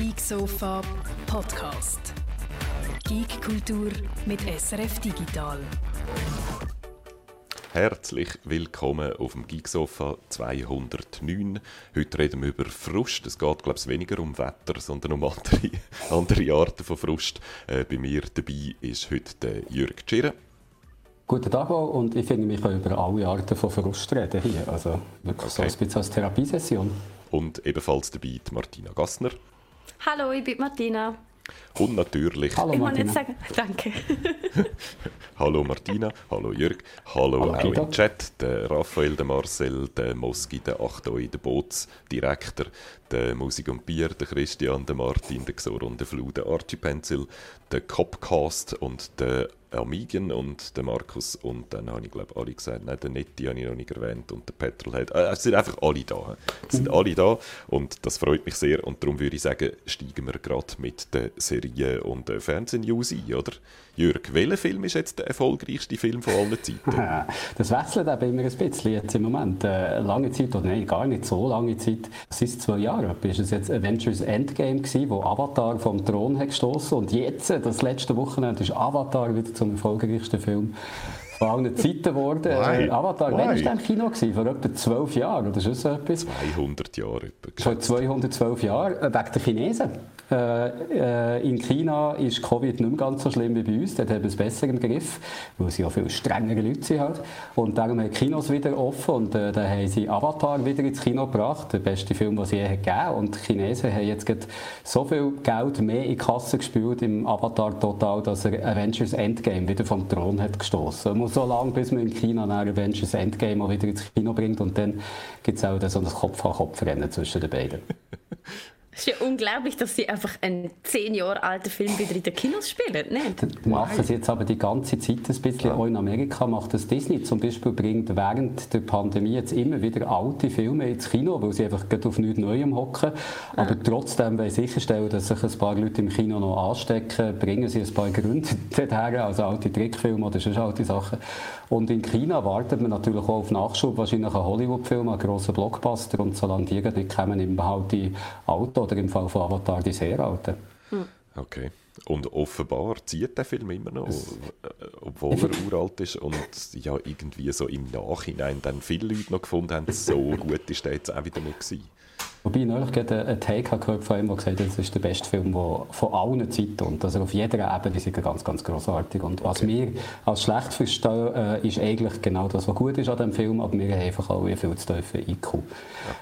Geek Sofa Podcast. Geek Kultur mit SRF Digital. Herzlich willkommen auf dem Geeksofa 209. Heute reden wir über Frust. Es geht, glaube ich, weniger um Wetter, sondern um andere, andere Arten von Frust. Äh, bei mir dabei ist heute der Jürg Tschirren. Guten Tag auch. und ich finde, wir können über alle Arten von Frust reden hier. Also wirklich okay. so ein bisschen als Therapiesession. Und ebenfalls dabei die Martina Gassner. Hallo, ich bin Martina. Und natürlich. Hallo ich Martina. Ich sagen, danke. hallo Martina, hallo Jörg, hallo, hallo auch Guido. im Chat, der Raphael, der Marcel, der Moski, der Achtoi, der Bootsdirektor, der Musik und Bier, der Christian, der Martin, der Xor und der Flu, der Archie Pencil, der Copcast und der Amigen und der Markus und dann habe ich glaube alle gesagt, nein, der Netti habe ich noch nicht erwähnt und der Petrolhead. Äh, es sind einfach alle da. Es sind alle da und das freut mich sehr und darum würde ich sagen, steigen wir gerade mit der Serie und der Fernsehnews ein, oder? Jörg, welcher Film ist jetzt der erfolgreichste Film von allen Zeiten? das wechselt eben immer ein bisschen jetzt im Moment. Äh, lange Zeit, oder nein, gar nicht so lange Zeit, ist zwei Jahre, ist es jetzt Avengers Endgame gewesen, wo Avatar vom Thron hat gestoßen und jetzt, das letzte Wochenende, ist Avatar wieder zum erfolgreichsten Film von allen Zeiten geworden. Äh, Avatar, wann war der im Kino? Gewesen? Vor etwa zwölf Jahren, oder so etwas? 200 Jahre. Vor 212 Jahren, äh, wegen der Chinesen. Äh, äh, in China ist Covid nicht mehr ganz so schlimm wie bei uns. Dort haben wir es besser im Griff, weil sie ja viel strengere Leute sind. Halt. Und darum haben die Kinos wieder offen und äh, dann haben sie Avatar wieder ins Kino gebracht, der beste Film, den sie je gegeben Und die Chinesen haben jetzt so viel Geld mehr in die Kasse gespielt im Avatar total, dass er Avengers Endgame wieder vom Thron hat gestoßen so lange, bis man in China nach Avengers Endgame auch wieder ins Kino bringt und dann gibt es auch so ein Kopf-an-Kopf-Rennen zwischen den beiden. Es ist ja unglaublich, dass sie einfach einen zehn Jahre alten Film wieder in den Kinos spielen. Nicht? Machen sie jetzt aber die ganze Zeit ein bisschen. Auch in Amerika macht das Disney zum Beispiel, bringt während der Pandemie jetzt immer wieder alte Filme ins Kino, weil sie einfach auf nichts Neuem hocken. Aber ja. trotzdem wollen sicherstellen, dass sich ein paar Leute im Kino noch anstecken, bringen sie ein paar Gründe dorthin, also alte Trickfilme oder sonst alte Sachen. Und in China wartet man natürlich auch auf Nachschub, wahrscheinlich ein Hollywood-Film, ein grosser Blockbuster. Und solange die nicht kommen, im halt die Auto oder im Fall von Avatar die sehr alten. Hm. Okay. Und offenbar zieht der Film immer noch, obwohl er uralt ist und ja irgendwie so im Nachhinein dann viele Leute noch gefunden haben, so gut ist der jetzt auch wieder nicht gewesen. Wobei ich neulich gerade einen Take gehört von ihm, der gesagt hat, das ist der beste Film der von allen Zeiten und also auf jeder Ebene ist er ganz, ganz großartig. Und was okay. wir als schlecht verstehen, äh, ist eigentlich genau das, was gut ist an dem Film, aber wir haben einfach alle viel zu tiefen IQ. Okay.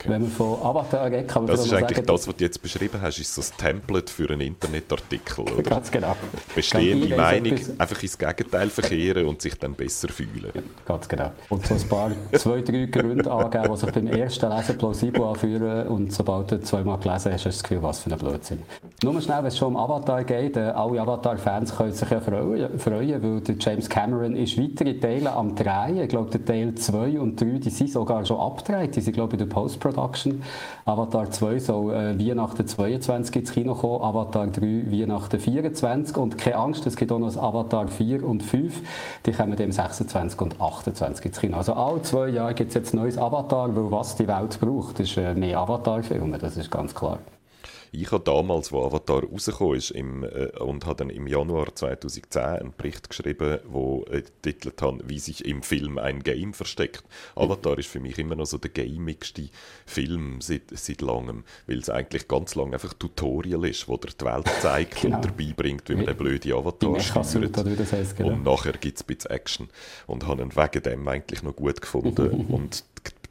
Wenn man von Avatar redet, kann man Das ist eigentlich sagen, das, was du jetzt beschrieben hast, ist so ein Template für einen Internetartikel, oder? Ganz genau. Bestehende Meinung einfach ins Gegenteil verkehren und sich dann besser fühlen. Ja, ganz genau. Und so ein paar, zwei, drei Gründe angeben, die sich beim ersten Lesen plausibel anführen und sobald du zweimal gelesen hast, hast du das Gefühl, was für ein Blödsinn. Nur schnell, wenn es schon um Avatar geht, äh, alle Avatar-Fans können sich ja freuen, freuen, weil der James Cameron ist weitere Teile am Drehen. Ich glaube, der Teil 2 und 3, die sind sogar schon abgedreht. Die sind, glaube ich, in der Post-Production. Avatar 2 soll äh, Weihnachten 22 ins Kino kommen, Avatar 3 Weihnachten 24 und keine Angst, es gibt auch noch Avatar 4 und 5. Die kommen dem 26 und 28 ins Kino. Also alle zwei Jahre gibt es jetzt neues Avatar, weil was die Welt braucht, ist äh, mehr Avatar Avatar-Filme, das ist ganz klar. Ich habe damals, wo Avatar rausgekommen ist, im, äh, und habe dann im Januar 2010 einen Bericht geschrieben, wo äh, titelt hat, wie sich im Film ein Game versteckt. Avatar ist für mich immer noch so der gamigste Film seit, seit langem, weil es eigentlich ganz lang einfach Tutorial ist, wo der die Welt zeigt genau. und dabei bringt, wie man den blöden Avatar steuert. Das heißt, genau. Und nachher gibt es ein bisschen Action. Und habe ihn wegen dem eigentlich noch gut gefunden. und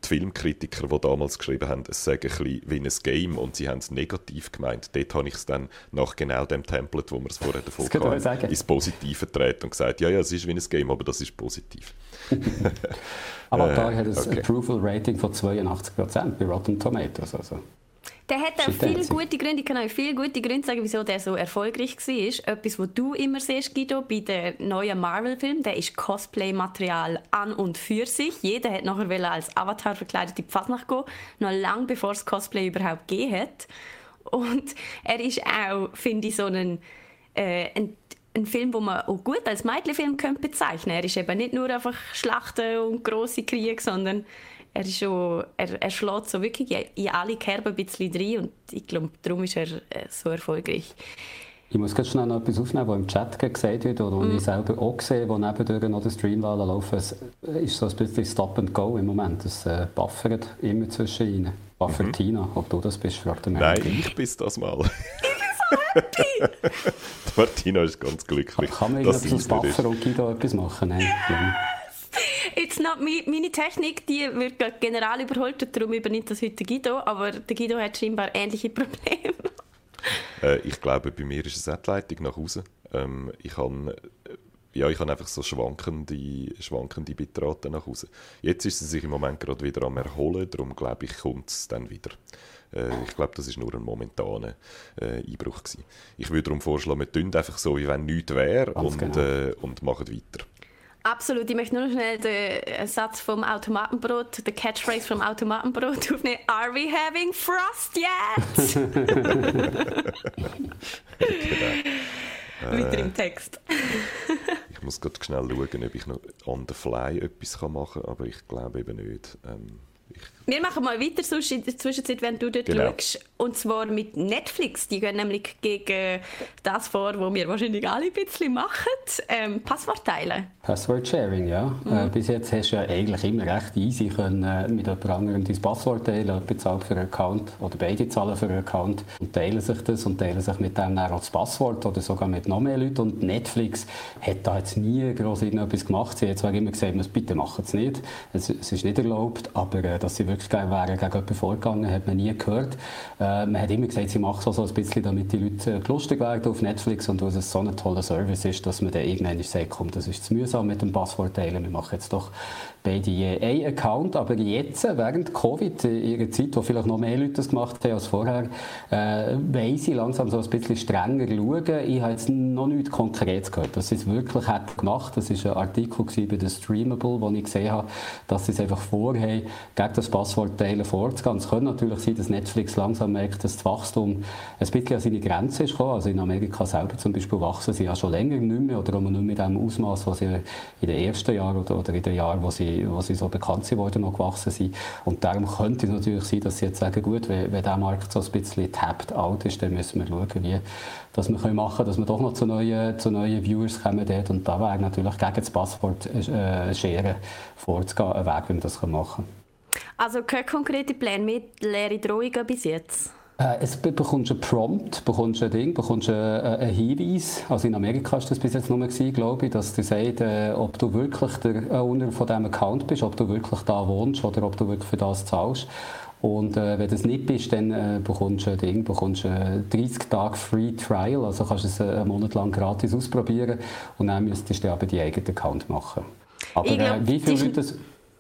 die Filmkritiker, die damals geschrieben haben, es sei ein bisschen wie ein Game und sie haben es negativ gemeint. Dort habe ich es dann nach genau dem Template, wo wir es vorher davon hatten, ins Positive gedreht und gesagt, ja, ja, es ist wie ein Game, aber das ist positiv. aber da hat es okay. Approval Rating von 82% bei Rotten Tomatoes. Also. Der hat auch viele gute Gründe, ich kann euch viele gute Gründe sagen, wieso der so erfolgreich war. Etwas, was du immer siehst, Guido, bei den neuen Marvel-Filmen, der ist Cosplay-Material an und für sich. Jeder hat nachher als Avatar verkleidet in die Fasnacht gehen, noch lange bevor es Cosplay überhaupt gegeben hat. Und er ist auch, finde ich, so ein, äh, ein ein Film, den man auch gut als Mädchenfilm bezeichnen könnte. Er ist eben nicht nur einfach Schlachten und grosse Kriege, sondern er, ist schon, er, er schlägt so wirklich in alle Kerben ein bisschen rein und ich glaube, darum ist er äh, so erfolgreich. Ich muss ganz schnell noch etwas aufnehmen, was im Chat gesagt wird oder mm. ich selber auch sehe, wo nebendurch noch der Stream laufen. Es ist so ein bisschen Stop and Go im Moment. Es äh, buffert immer zwischen ihnen. Buffert mhm. Tina, ob du das bist, fragt er mich. Nein, ich bin das mal. ich bin so happy! Martina ist ganz glücklich. Kann man irgendetwas aus Buffer und Guido etwas machen? Nein. Jetzt noch meine Technik, die wird general überholt, darum übernimmt das heute Guido, aber der Guido hat scheinbar ähnliche Probleme. Äh, ich glaube, bei mir ist es auch die Leitung nach Hause. Ähm, ich habe äh, ja, ich habe einfach so schwankende, schwankende Bitrate nach Hause. Jetzt ist sie sich im Moment gerade wieder am Erholen, darum glaube ich, kommt es dann wieder. Äh, ich glaube, das ist nur ein momentaner äh, Einbruch gewesen. Ich würde darum vorschlagen, wir tun einfach so, wie wenn nichts wäre und, genau. äh, und machen weiter. Absolut. Ich möchte nur noch schnell den Satz vom Automatenbrot, den Catchphrase vom Automatenbrot aufnehmen. Are we having frost yet? genau. Weiter im Text. ich muss gerade schnell schauen, ob ich noch on the fly etwas machen kann, aber ich glaube eben nicht. Ähm, wir machen mal weiter sonst in der Zwischenzeit, wenn du dort genau. schaust. Und zwar mit Netflix. Die gehen nämlich gegen das vor, was wir wahrscheinlich alle ein bisschen machen. Ähm, Passwort teilen. Password Sharing, ja. Mhm. Äh, bis jetzt hast du ja eigentlich immer recht easy können, äh, mit jemand anderem dein Passwort teilen. Jemand bezahlt für einen Account oder beide zahlen für einen Account und teilen sich das und teilen sich mit dem dann auch das Passwort oder sogar mit noch mehr Leuten. Und Netflix hat da jetzt nie groß irgendetwas gemacht. Sie hat zwar immer gesagt, bitte machen es nicht. Es, es, ist nicht erlaubt, aber äh, dass sie wirklich wirklich wären gegen jemanden vorgegangen, hat man nie gehört. Äh, man hat immer gesagt, sie machen es so ein bisschen, damit die Leute lustig werden auf Netflix und weil es so ein toller Service ist, dass man dann irgendwann sagt, komm, das ist zu mühsam mit dem Passwort teilen, wir machen jetzt doch beide je einen Account. Aber jetzt, während Covid, in ihrer Zeit, wo vielleicht noch mehr Leute das gemacht haben als vorher, äh, wollen sie langsam so ein bisschen strenger schauen. Ich habe jetzt noch nichts Konkretes gehört, dass sie es wirklich hat gemacht. Das war ein Artikel bei der Streamable, wo ich gesehen habe, dass sie es einfach vorhaben, gegen das Passwort teilen vorzugehen. Es könnte natürlich sein, dass Netflix langsam merkt, dass das Wachstum ein bisschen an seine Grenze ist gekommen. Also in Amerika selber zum Beispiel wachsen sie ja schon länger nicht mehr oder nicht mehr mit dem Ausmaß, was sie in den ersten Jahren oder, oder in den Jahren, wo sie wo sie so bekannt sind worden, noch gewachsen sind. Und darum könnte es natürlich sein, dass sie jetzt sagen, gut, wenn, wenn der Markt so ein bisschen tapped out ist, dann müssen wir schauen, wie dass wir machen können, dass wir doch noch zu neuen, zu neuen Viewers kommen dort. Und da wäre natürlich gegen das Passwort äh, Scheren vorzugehen, ein Weg, wie man das machen kann. Also keine konkreten Pläne mit leere Drohungen bis jetzt? Äh, es bekommst einen Prompt, bekommst ein Ding, bekommst einen, einen Hinweis. Also in Amerika war das bis jetzt nur gewesen, glaube ich, dass du sagst, äh, ob du wirklich der Owner von diesem Account bist, ob du wirklich da wohnst oder ob du wirklich für das zahlst. Und äh, wenn du es nicht bist, dann äh, bekommst du ein Ding, bekommst äh, 30 Tage Free Trial, also kannst du es äh, einen Monat lang gratis ausprobieren und dann müsstest du aber die eigenen Account machen. Aber glaub, äh, wie viele Leute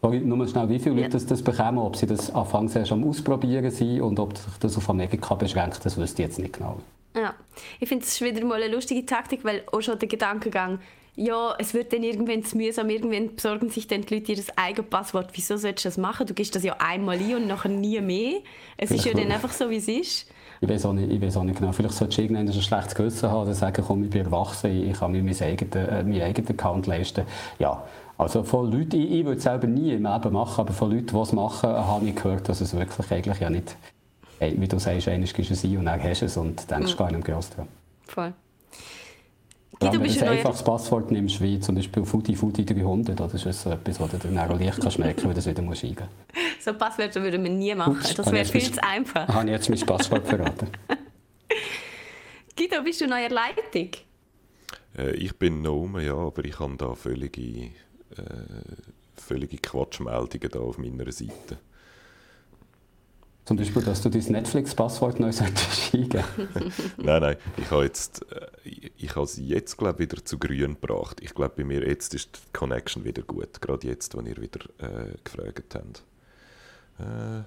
das nur schnell, wie viele Leute das, das bekommen, ob sie das anfangs erst am Ausprobieren sind und ob sich das auf Amerika beschränkt, das wüsste ich jetzt nicht genau. Ja, ich finde es wieder mal eine lustige Taktik, weil auch schon der Gedankengang, ja, es wird dann irgendwann zu mühsam, irgendwann besorgen sich dann die Leute ihr eigenes Passwort. Wieso sollst du das machen? Du gibst das ja einmal ein und nachher nie mehr. Es ist ja dann einfach so, wie es ist. Ich weiß, auch nicht, ich weiß auch nicht genau. Vielleicht solltest du irgendwann ein schlechtes Gewissen haben und sagen, komm, ich bin erwachsen, ich kann mir meinen eigenen, äh, meinen eigenen Account leisten. Ja, also von Leuten, ich, ich würde es selber nie im Leben machen, aber von Leuten, die es machen, habe ich gehört, dass es wirklich eigentlich ja nicht, wie du sagst, einmal gibst du es ein und dann hast du es und denkst mhm. gar nicht groß dran. Voll. Wenn du ein einfaches Passwort nimmst, wie zum Beispiel Fudi Fudi 300, das ist so etwas, wo du dann auch leicht kannst merken, wo du das wieder musst eingeben musst. So Passwörter würden wir nie machen. Ups, das wäre viel zu einfach. Habe ich jetzt mein Passwort verraten. Guido, bist du neuer Leitung? Äh, ich bin Nome, ja, aber ich habe da völlige äh, völlige Quatschmeldungen da auf meiner Seite. Zum Beispiel, dass du dein Netflix-Passwort neu eingeben Nein, nein, ich habe jetzt, äh, ich habe sie jetzt, glaube wieder zu grün gebracht. Ich glaube, bei mir jetzt ist die Connection wieder gut, gerade jetzt, wo ihr wieder äh, gefragt habt. Äh,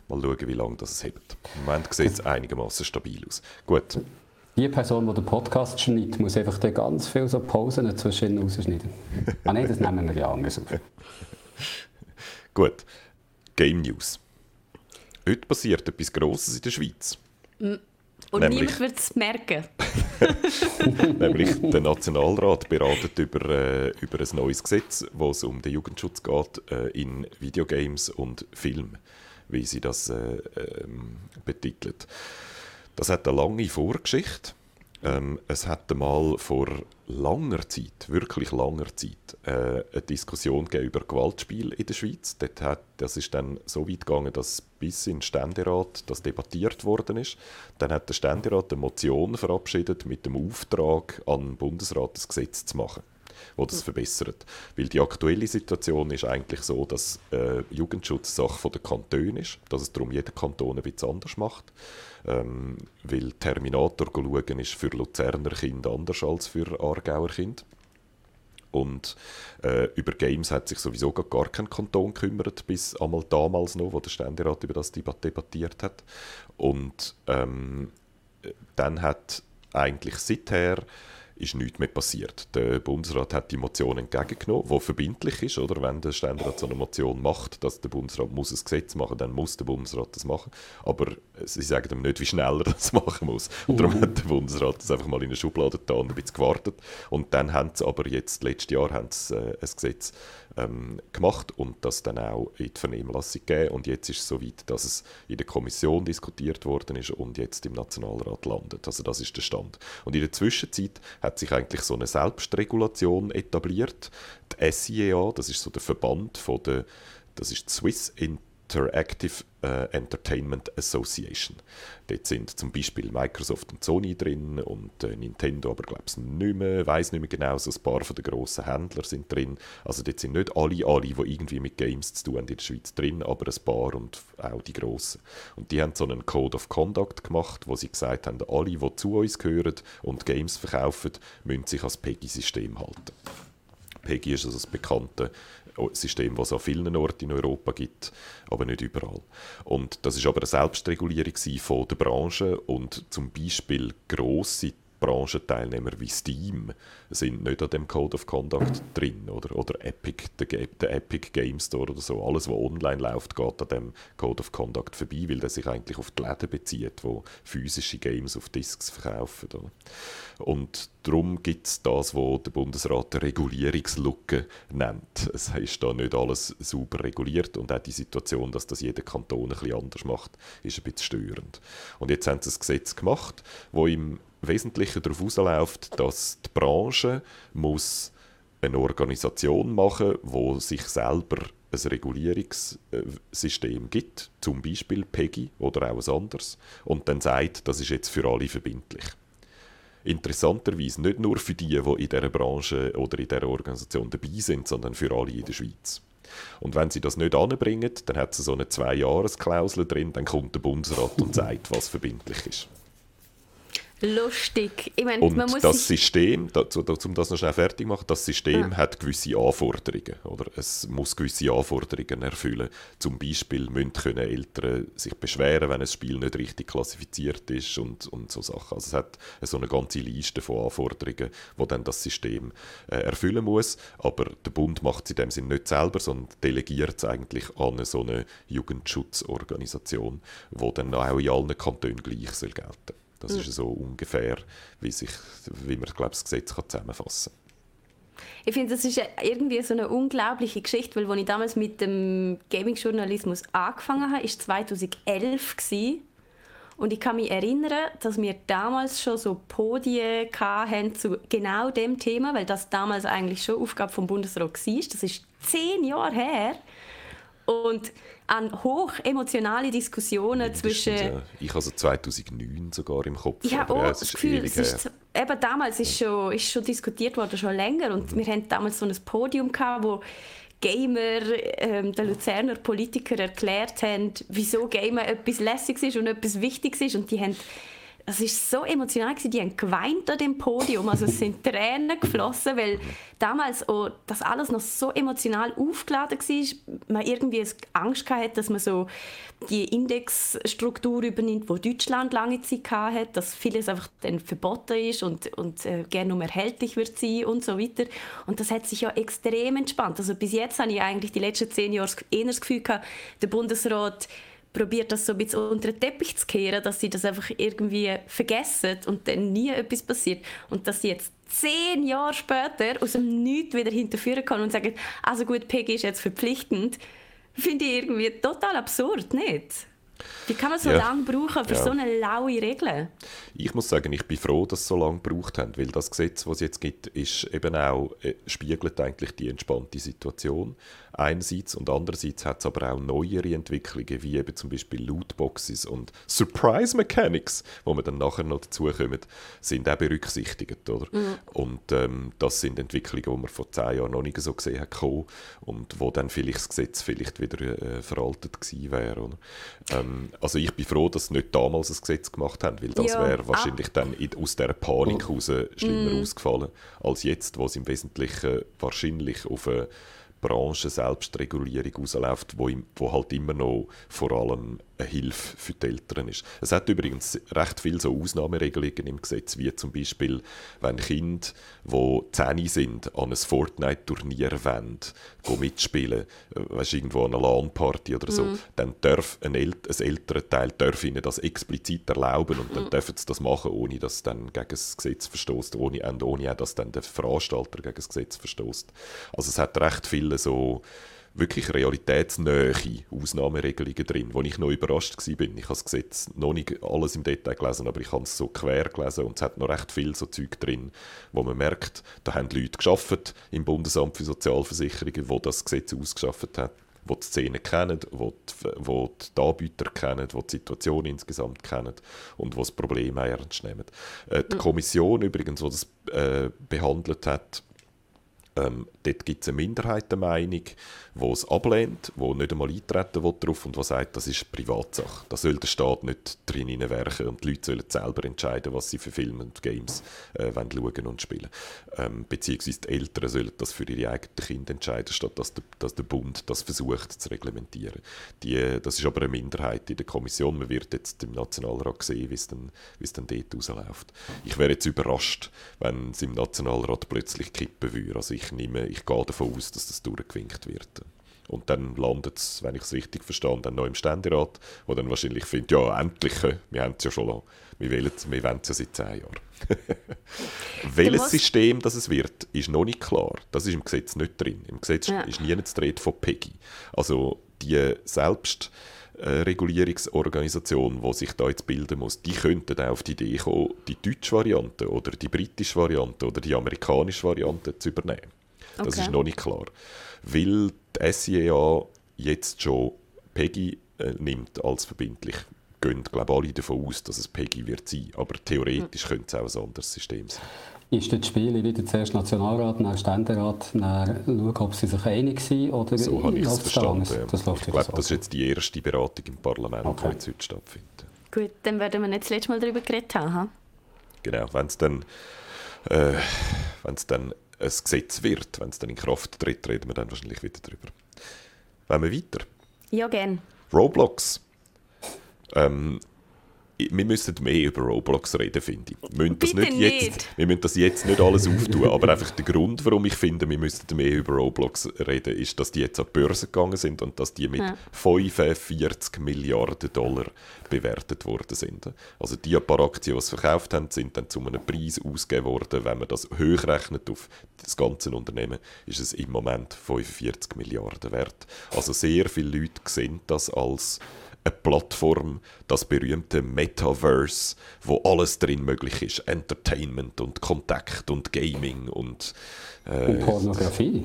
mal schauen, wie lange das hebt. Im Moment sieht es einigermaßen stabil aus. Gut. Die Person, die den Podcast schneidet, muss einfach dann ganz viele so Pausen zwischen rausschneiden. ah nein, das nehmen wir ja anders auf. Gut. Game News. Heute passiert etwas Grosses in der Schweiz. Mm. Und Nämlich, niemand wird es merken. Nämlich der Nationalrat beratet über, äh, über ein neues Gesetz, wo es um den Jugendschutz geht äh, in Videogames und Film, wie sie das äh, ähm, betitelt. Das hat eine lange Vorgeschichte. Ähm, es hat mal vor langer Zeit, wirklich langer Zeit, äh, eine Diskussion über Gewaltspiel in der Schweiz. Dort hat, das ist dann so weit gegangen, dass bis in den Ständerat das debattiert worden ist. Dann hat der Ständerat eine Motion verabschiedet mit dem Auftrag an den Bundesrat, das Gesetz zu machen wo das verbessert. Weil die aktuelle Situation ist eigentlich so, dass äh, Jugendschutz Sache der Kantone ist, dass es darum jeder Kanton bisschen anders macht. Ähm, weil Terminator schauen ist für Luzerner Kinder anders als für Aargauer Kinder. Und äh, über Games hat sich sowieso gar kein Kanton gekümmert, bis einmal damals noch, wo der Ständerat über das debattiert hat. Und ähm, dann hat eigentlich seither ist nichts mehr passiert. Der Bundesrat hat die Motion entgegengenommen, die verbindlich ist, oder? Wenn der Ständerat so eine Motion macht, dass der Bundesrat muss ein Gesetz machen, dann muss der Bundesrat das machen. Aber sie sagen ihm nicht, wie schnell er das machen muss. Und darum hat der Bundesrat das einfach mal in eine Schublade getan und ein bisschen gewartet. Und dann haben sie aber jetzt, letztes Jahr, haben sie, äh, ein Gesetz ähm, gemacht und das dann auch in die Vernehmlassung gegeben. Und jetzt ist es so weit, dass es in der Kommission diskutiert worden ist und jetzt im Nationalrat landet. Also das ist der Stand. Und in der Zwischenzeit hat sich eigentlich so eine Selbstregulation etabliert. Die SIEA, das ist so der Verband von der, das ist Swiss Interactive Entertainment Association. Dort sind zum Beispiel Microsoft und Sony drin und äh, Nintendo, aber glaube ich nicht mehr, weiß nicht mehr genau, so ein paar von den grossen Händlern sind drin. Also dort sind nicht alle, alle, die irgendwie mit Games zu tun haben in der Schweiz drin, aber ein paar und auch die grossen. Und die haben so einen Code of Conduct gemacht, wo sie gesagt haben, alle, die zu uns gehören und Games verkaufen, müssen sich als PEGI-System halten. PEGI ist also das bekannte System, das es an vielen Orten in Europa gibt, aber nicht überall. Und das ist aber eine Selbstregulierung von der Branche und zum Beispiel grosse Branchenteilnehmer wie Steam sind nicht an dem Code of Conduct drin oder, oder Epic, der, der Epic Game Store oder so. Alles, was online läuft, geht an dem Code of Conduct vorbei, weil der sich eigentlich auf die Läden bezieht, wo physische Games auf Discs verkaufen. Oder? Und darum gibt es das, was der Bundesrat eine Regulierungslücke nennt. Es ist da nicht alles sauber reguliert und auch die Situation, dass das jeder Kanton ein bisschen anders macht, ist ein bisschen störend. Und jetzt haben sie ein Gesetz gemacht, wo im Wesentlichen darauf hinausläuft, dass die Branche muss eine Organisation machen wo sich selber ein Regulierungssystem gibt, zum Beispiel PEGI oder auch ein anderes, und dann sagt, das ist jetzt für alle verbindlich. Interessanterweise nicht nur für die, die in dieser Branche oder in dieser Organisation dabei sind, sondern für alle in der Schweiz. Und wenn sie das nicht anbringen, dann hat sie so eine Zwei-Jahres-Klausel drin, dann kommt der Bundesrat und sagt, was verbindlich ist lustig. Ich meine, und man muss das System, dazu, um das noch schnell fertig zu machen, das System ja. hat gewisse Anforderungen. Oder? Es muss gewisse Anforderungen erfüllen. Zum Beispiel müssen können Eltern sich beschweren, wenn ein Spiel nicht richtig klassifiziert ist und, und so Sachen. Also es hat so eine ganze Liste von Anforderungen, die dann das System äh, erfüllen muss. Aber der Bund macht es in dem Sinne nicht selber, sondern delegiert es eigentlich an so eine Jugendschutzorganisation, die dann auch in allen Kantonen gleich soll gelten soll. Das ist so ungefähr, wie, sich, wie man glaub, das Gesetz kann zusammenfassen kann. Ich finde, das ist irgendwie so eine unglaubliche Geschichte, weil als ich damals mit dem Gaming-Journalismus angefangen habe, war 2011 gewesen. Und ich kann mich erinnern, dass wir damals schon so Podien hatten zu genau dem Thema, weil das damals eigentlich schon Aufgabe vom Bundesrat war. Das ist zehn Jahre her. Und an hoch emotionale Diskussionen zwischen. Ja. Ich also 2009 sogar im Kopf. Ich habe auch ja, das Gefühl, es ist, eben damals ist schon, ist schon diskutiert worden, schon länger. Und mhm. wir hatten damals so ein Podium, gehabt, wo Gamer, ähm, der Luzerner Politiker erklärt haben, wieso Gamer etwas Lässiges ist und etwas Wichtiges ist. Und die haben es ist so emotional gewesen. die haben geweint an dem Podium, also es sind Tränen geflossen, weil damals auch das alles noch so emotional aufgeladen war, man irgendwie Angst hatte, dass man so die Indexstruktur übernimmt, wo Deutschland lange Zeit hatte, dass vieles einfach dann verboten ist und, und äh, gerne nur erhältlich wird sein und so weiter. Und das hat sich ja extrem entspannt. Also bis jetzt habe ich eigentlich die letzten zehn Jahre eher das Gefühl gehabt, der Bundesrat probiert das so ein bisschen unter den Teppich zu kehren, dass sie das einfach irgendwie vergessen und dann nie etwas passiert. Und dass sie jetzt zehn Jahre später aus dem Nichts wieder hinterführen kann und sagen, also gut, Peggy ist jetzt verpflichtend, finde ich irgendwie total absurd, nicht? Wie kann man so ja. lange brauchen für ja. so eine laue Regel? Ich muss sagen, ich bin froh, dass sie so lange gebraucht haben, weil das Gesetz, das es jetzt gibt, ist eben auch, äh, spiegelt eigentlich die entspannte Situation einerseits und andererseits hat es aber auch neuere Entwicklungen, wie eben zum Beispiel Lootboxes und Surprise Mechanics, wo wir dann nachher noch dazukommen, sind auch berücksichtigt, oder? Mhm. Und ähm, das sind Entwicklungen, die man vor zehn Jahren noch nicht so gesehen hat und wo dann vielleicht das Gesetz vielleicht wieder äh, veraltet gewesen wäre, oder? Ähm, also ich bin froh, dass sie nicht damals ein Gesetz gemacht haben, weil das ja. wäre wahrscheinlich ah. dann in, aus dieser Panik heraus schlimmer mm. ausgefallen, als jetzt, wo es im Wesentlichen wahrscheinlich auf eine Branchen-Selbstregulierung rausläuft, wo, wo halt immer noch vor allem eine Hilfe für die Eltern ist. Es hat übrigens recht viele so Ausnahmeregelungen im Gesetz, wie zum Beispiel, wenn Kinder, die 10 sind, an ein Fortnite-Turnier wollen, mitspielen, äh, weißt, irgendwo an einer LAN-Party oder so, mm. dann darf ein, El ein älterer Teil darf ihnen das explizit erlauben und dann mm. dürfen sie das machen, ohne dass es dann gegen das Gesetz verstößt, ohne, und ohne auch, dass dann der Veranstalter gegen das Gesetz verstößt. Also es hat recht viele so wirklich realitätsnähe Ausnahmeregelungen drin, wo ich noch überrascht war. Ich habe das Gesetz noch nicht alles im Detail gelesen, aber ich habe es so quer gelesen und es hat noch recht viel so Zeug drin, wo man merkt, da haben Leute geschafft im Bundesamt für Sozialversicherungen, wo das Gesetz ausgeschafft hat die die Szene kennen, die die, wo die Anbieter kennen, die die Situation insgesamt kennen und die das Problem ernst nehmen. Äh, die Kommission übrigens, die das äh, behandelt hat, ähm, dort gibt es eine Minderheitenmeinung, die es ablehnt, die nicht einmal eintreten will darauf und die sagt, das ist Privatsache. Da soll der Staat nicht drin werken und die Leute sollen selber entscheiden, was sie für Filme und Games äh, wollen schauen und spielen. Ähm, beziehungsweise die Eltern sollen das für ihre eigenen Kinder entscheiden, statt dass der, dass der Bund das versucht zu reglementieren. Die, das ist aber eine Minderheit in der Kommission. Man wird jetzt im Nationalrat sehen, wie es dann, es dann dort rausläuft. Ich wäre jetzt überrascht, wenn es im Nationalrat plötzlich kippen würde. Also ich, nehme, ich gehe davon aus, dass das durchgewinkt wird. Und dann landet es, wenn ich es richtig verstehe, dann noch im Ständerat, wo dann wahrscheinlich findet, ja, endlich, äh, wir haben es ja schon lange. Wir wollen es wir ja seit zehn Jahren. Welches System das es wird, ist noch nicht klar. Das ist im Gesetz nicht drin. Im Gesetz ja. ist nie zu reden von PEGI. Also die Selbstregulierungsorganisation, die sich da jetzt bilden muss, die könnte auch auf die Idee kommen, die deutsche Variante oder die britische Variante oder die amerikanische Variante zu übernehmen. Das okay. ist noch nicht klar. Weil die SIA jetzt schon PEGI äh, nimmt als verbindlich, gehen glaube alle davon aus, dass es PEGI wird sein. Aber theoretisch mhm. könnte es auch ein anderes System sein. Ist das Spiel wieder zuerst Nationalrat, dann Ständerat, dann schauen, ob sie sich einig sind oder So habe ich es verstanden. Das ich glaube, das ist jetzt die erste Beratung im Parlament, okay. die jetzt heute stattfindet. Gut, dann werden wir nicht das letzte Mal darüber geredet haben. Genau, wenn es dann, äh, dann ein Gesetz wird, wenn es dann in Kraft tritt, reden wir dann wahrscheinlich wieder darüber. Wollen wir weiter? Ja, gerne. Roblox. Ähm, wir müssen mehr über Roblox reden, finde ich. Wir müssen, das nicht jetzt, nicht. wir müssen das jetzt nicht alles auftun, aber einfach der Grund, warum ich finde, wir müssen mehr über Roblox reden, ist, dass die jetzt an die Börse gegangen sind und dass die mit ja. 45 Milliarden Dollar bewertet worden sind. Also die paar Aktien, die sie verkauft haben, sind dann zu einem Preis ausgegeben worden. Wenn man das hochrechnet auf das ganze Unternehmen, ist es im Moment 45 Milliarden wert. Also sehr viele Leute sehen das als eine Plattform, das berühmte Metaverse, wo alles drin möglich ist. Entertainment und Kontakt und Gaming und... Äh, und Pornografie.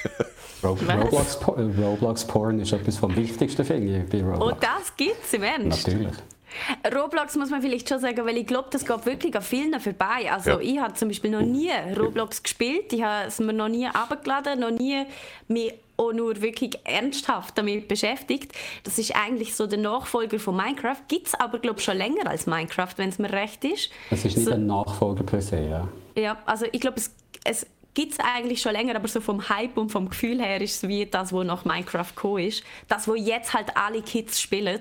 Roblox, Roblox Porn ist etwas vom Wichtigsten, finde ich, bei Roblox. Und das gibt es im Ernst? Natürlich. Roblox muss man vielleicht schon sagen, weil ich glaube, das geht wirklich an vielen vorbei. Also ja. ich habe zum Beispiel noch nie Roblox gespielt, ich habe es mir noch nie abgeladen, noch nie mich auch nur wirklich ernsthaft damit beschäftigt. Das ist eigentlich so der Nachfolger von Minecraft. Gibt es aber, glaube ich, schon länger als Minecraft, wenn es mir recht ist. Es ist nicht so, ein Nachfolger per se, ja. Ja, also ich glaube, es, es gibt es eigentlich schon länger, aber so vom Hype und vom Gefühl her ist es wie das, was nach Minecraft gekommen ist. Das, wo jetzt halt alle Kids spielen.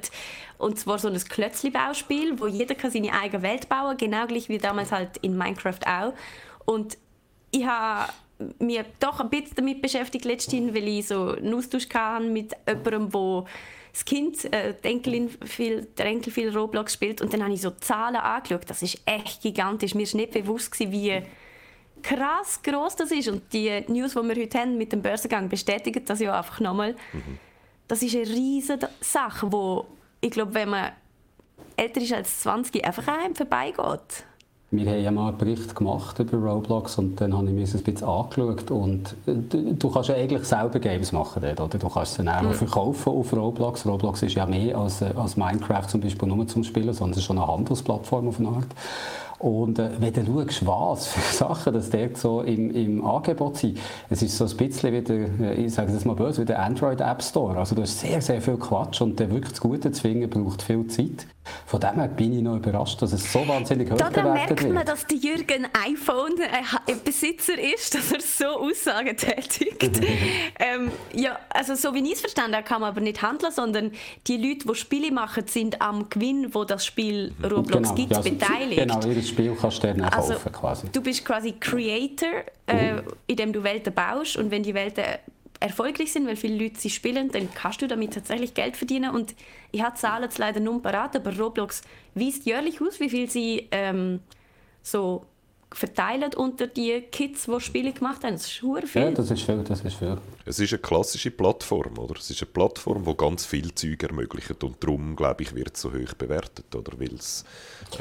Und zwar so ein Klötzli-Bauspiel, wo jeder kann seine eigene Welt bauen kann, genau gleich wie damals halt in Minecraft auch. Und ich habe mich doch ein bisschen damit beschäftigt letztens, weil ich so einen Austausch hatte mit jemandem, der das Kind, äh, die Enkelin viel, der Enkel viel Roblox spielt und dann habe ich so Zahlen angeschaut. Das ist echt gigantisch. Mir war nicht bewusst, gewesen, wie krass groß das ist. Und die News, die wir heute haben mit dem Börsengang, bestätigen das ja einfach nochmal. Mhm. Das ist eine riesige Sache, wo ich glaube, wenn man älter ist als 20, einfach an einem vorbeigeht. Wir haben ja mal einen Bericht gemacht über Roblox und dann habe ich mir das ein bisschen angeschaut. Und äh, du kannst ja eigentlich selber Games machen dort, oder? Du kannst sie dann auch mhm. verkaufen auf Roblox. Roblox ist ja mehr als, äh, als Minecraft zum Beispiel nur zum Spielen, sondern es ist schon eine Handelsplattform auf eine Art. Und äh, wenn du schaust, was für Sachen das dort so im, im Angebot sind, es ist so ein bisschen wie der, äh, ich sage es mal böse, wie der Android App Store. Also du hast sehr, sehr viel Quatsch und der wirklich das Gute zu finden braucht viel Zeit. Von dem her bin ich noch überrascht, dass es so wahnsinnig hoch bewertet wird. Da merkt man, dass der Jürgen iPhone-Besitzer äh, ist, dass er so Aussagen tätigt. ähm, ja, also so wie ich es verstanden habe, kann man aber nicht handeln, sondern die Leute, die Spiele machen, sind am Gewinn, wo das Spiel Roblox genau, gibt, ja, also, beteiligt. Genau, Spiel kannst du dann also, kaufen quasi. Du bist quasi Creator, äh, mhm. indem du Welten baust und wenn die Welten erfolgreich sind, weil viele Leute sie spielen, dann kannst du damit tatsächlich Geld verdienen. Und ich habe Zahlen jetzt leider nur parat, aber Roblox weist jährlich aus, wie viel sie ähm, so verteilen unter die Kids, die Spiele gemacht haben. Das ist viel. Ja, das ist viel, das ist viel. Es ist eine klassische Plattform, oder? Es ist eine Plattform, die ganz viel Zeug ermöglicht und darum, glaube ich, wird es so hoch bewertet, oder? Weil es,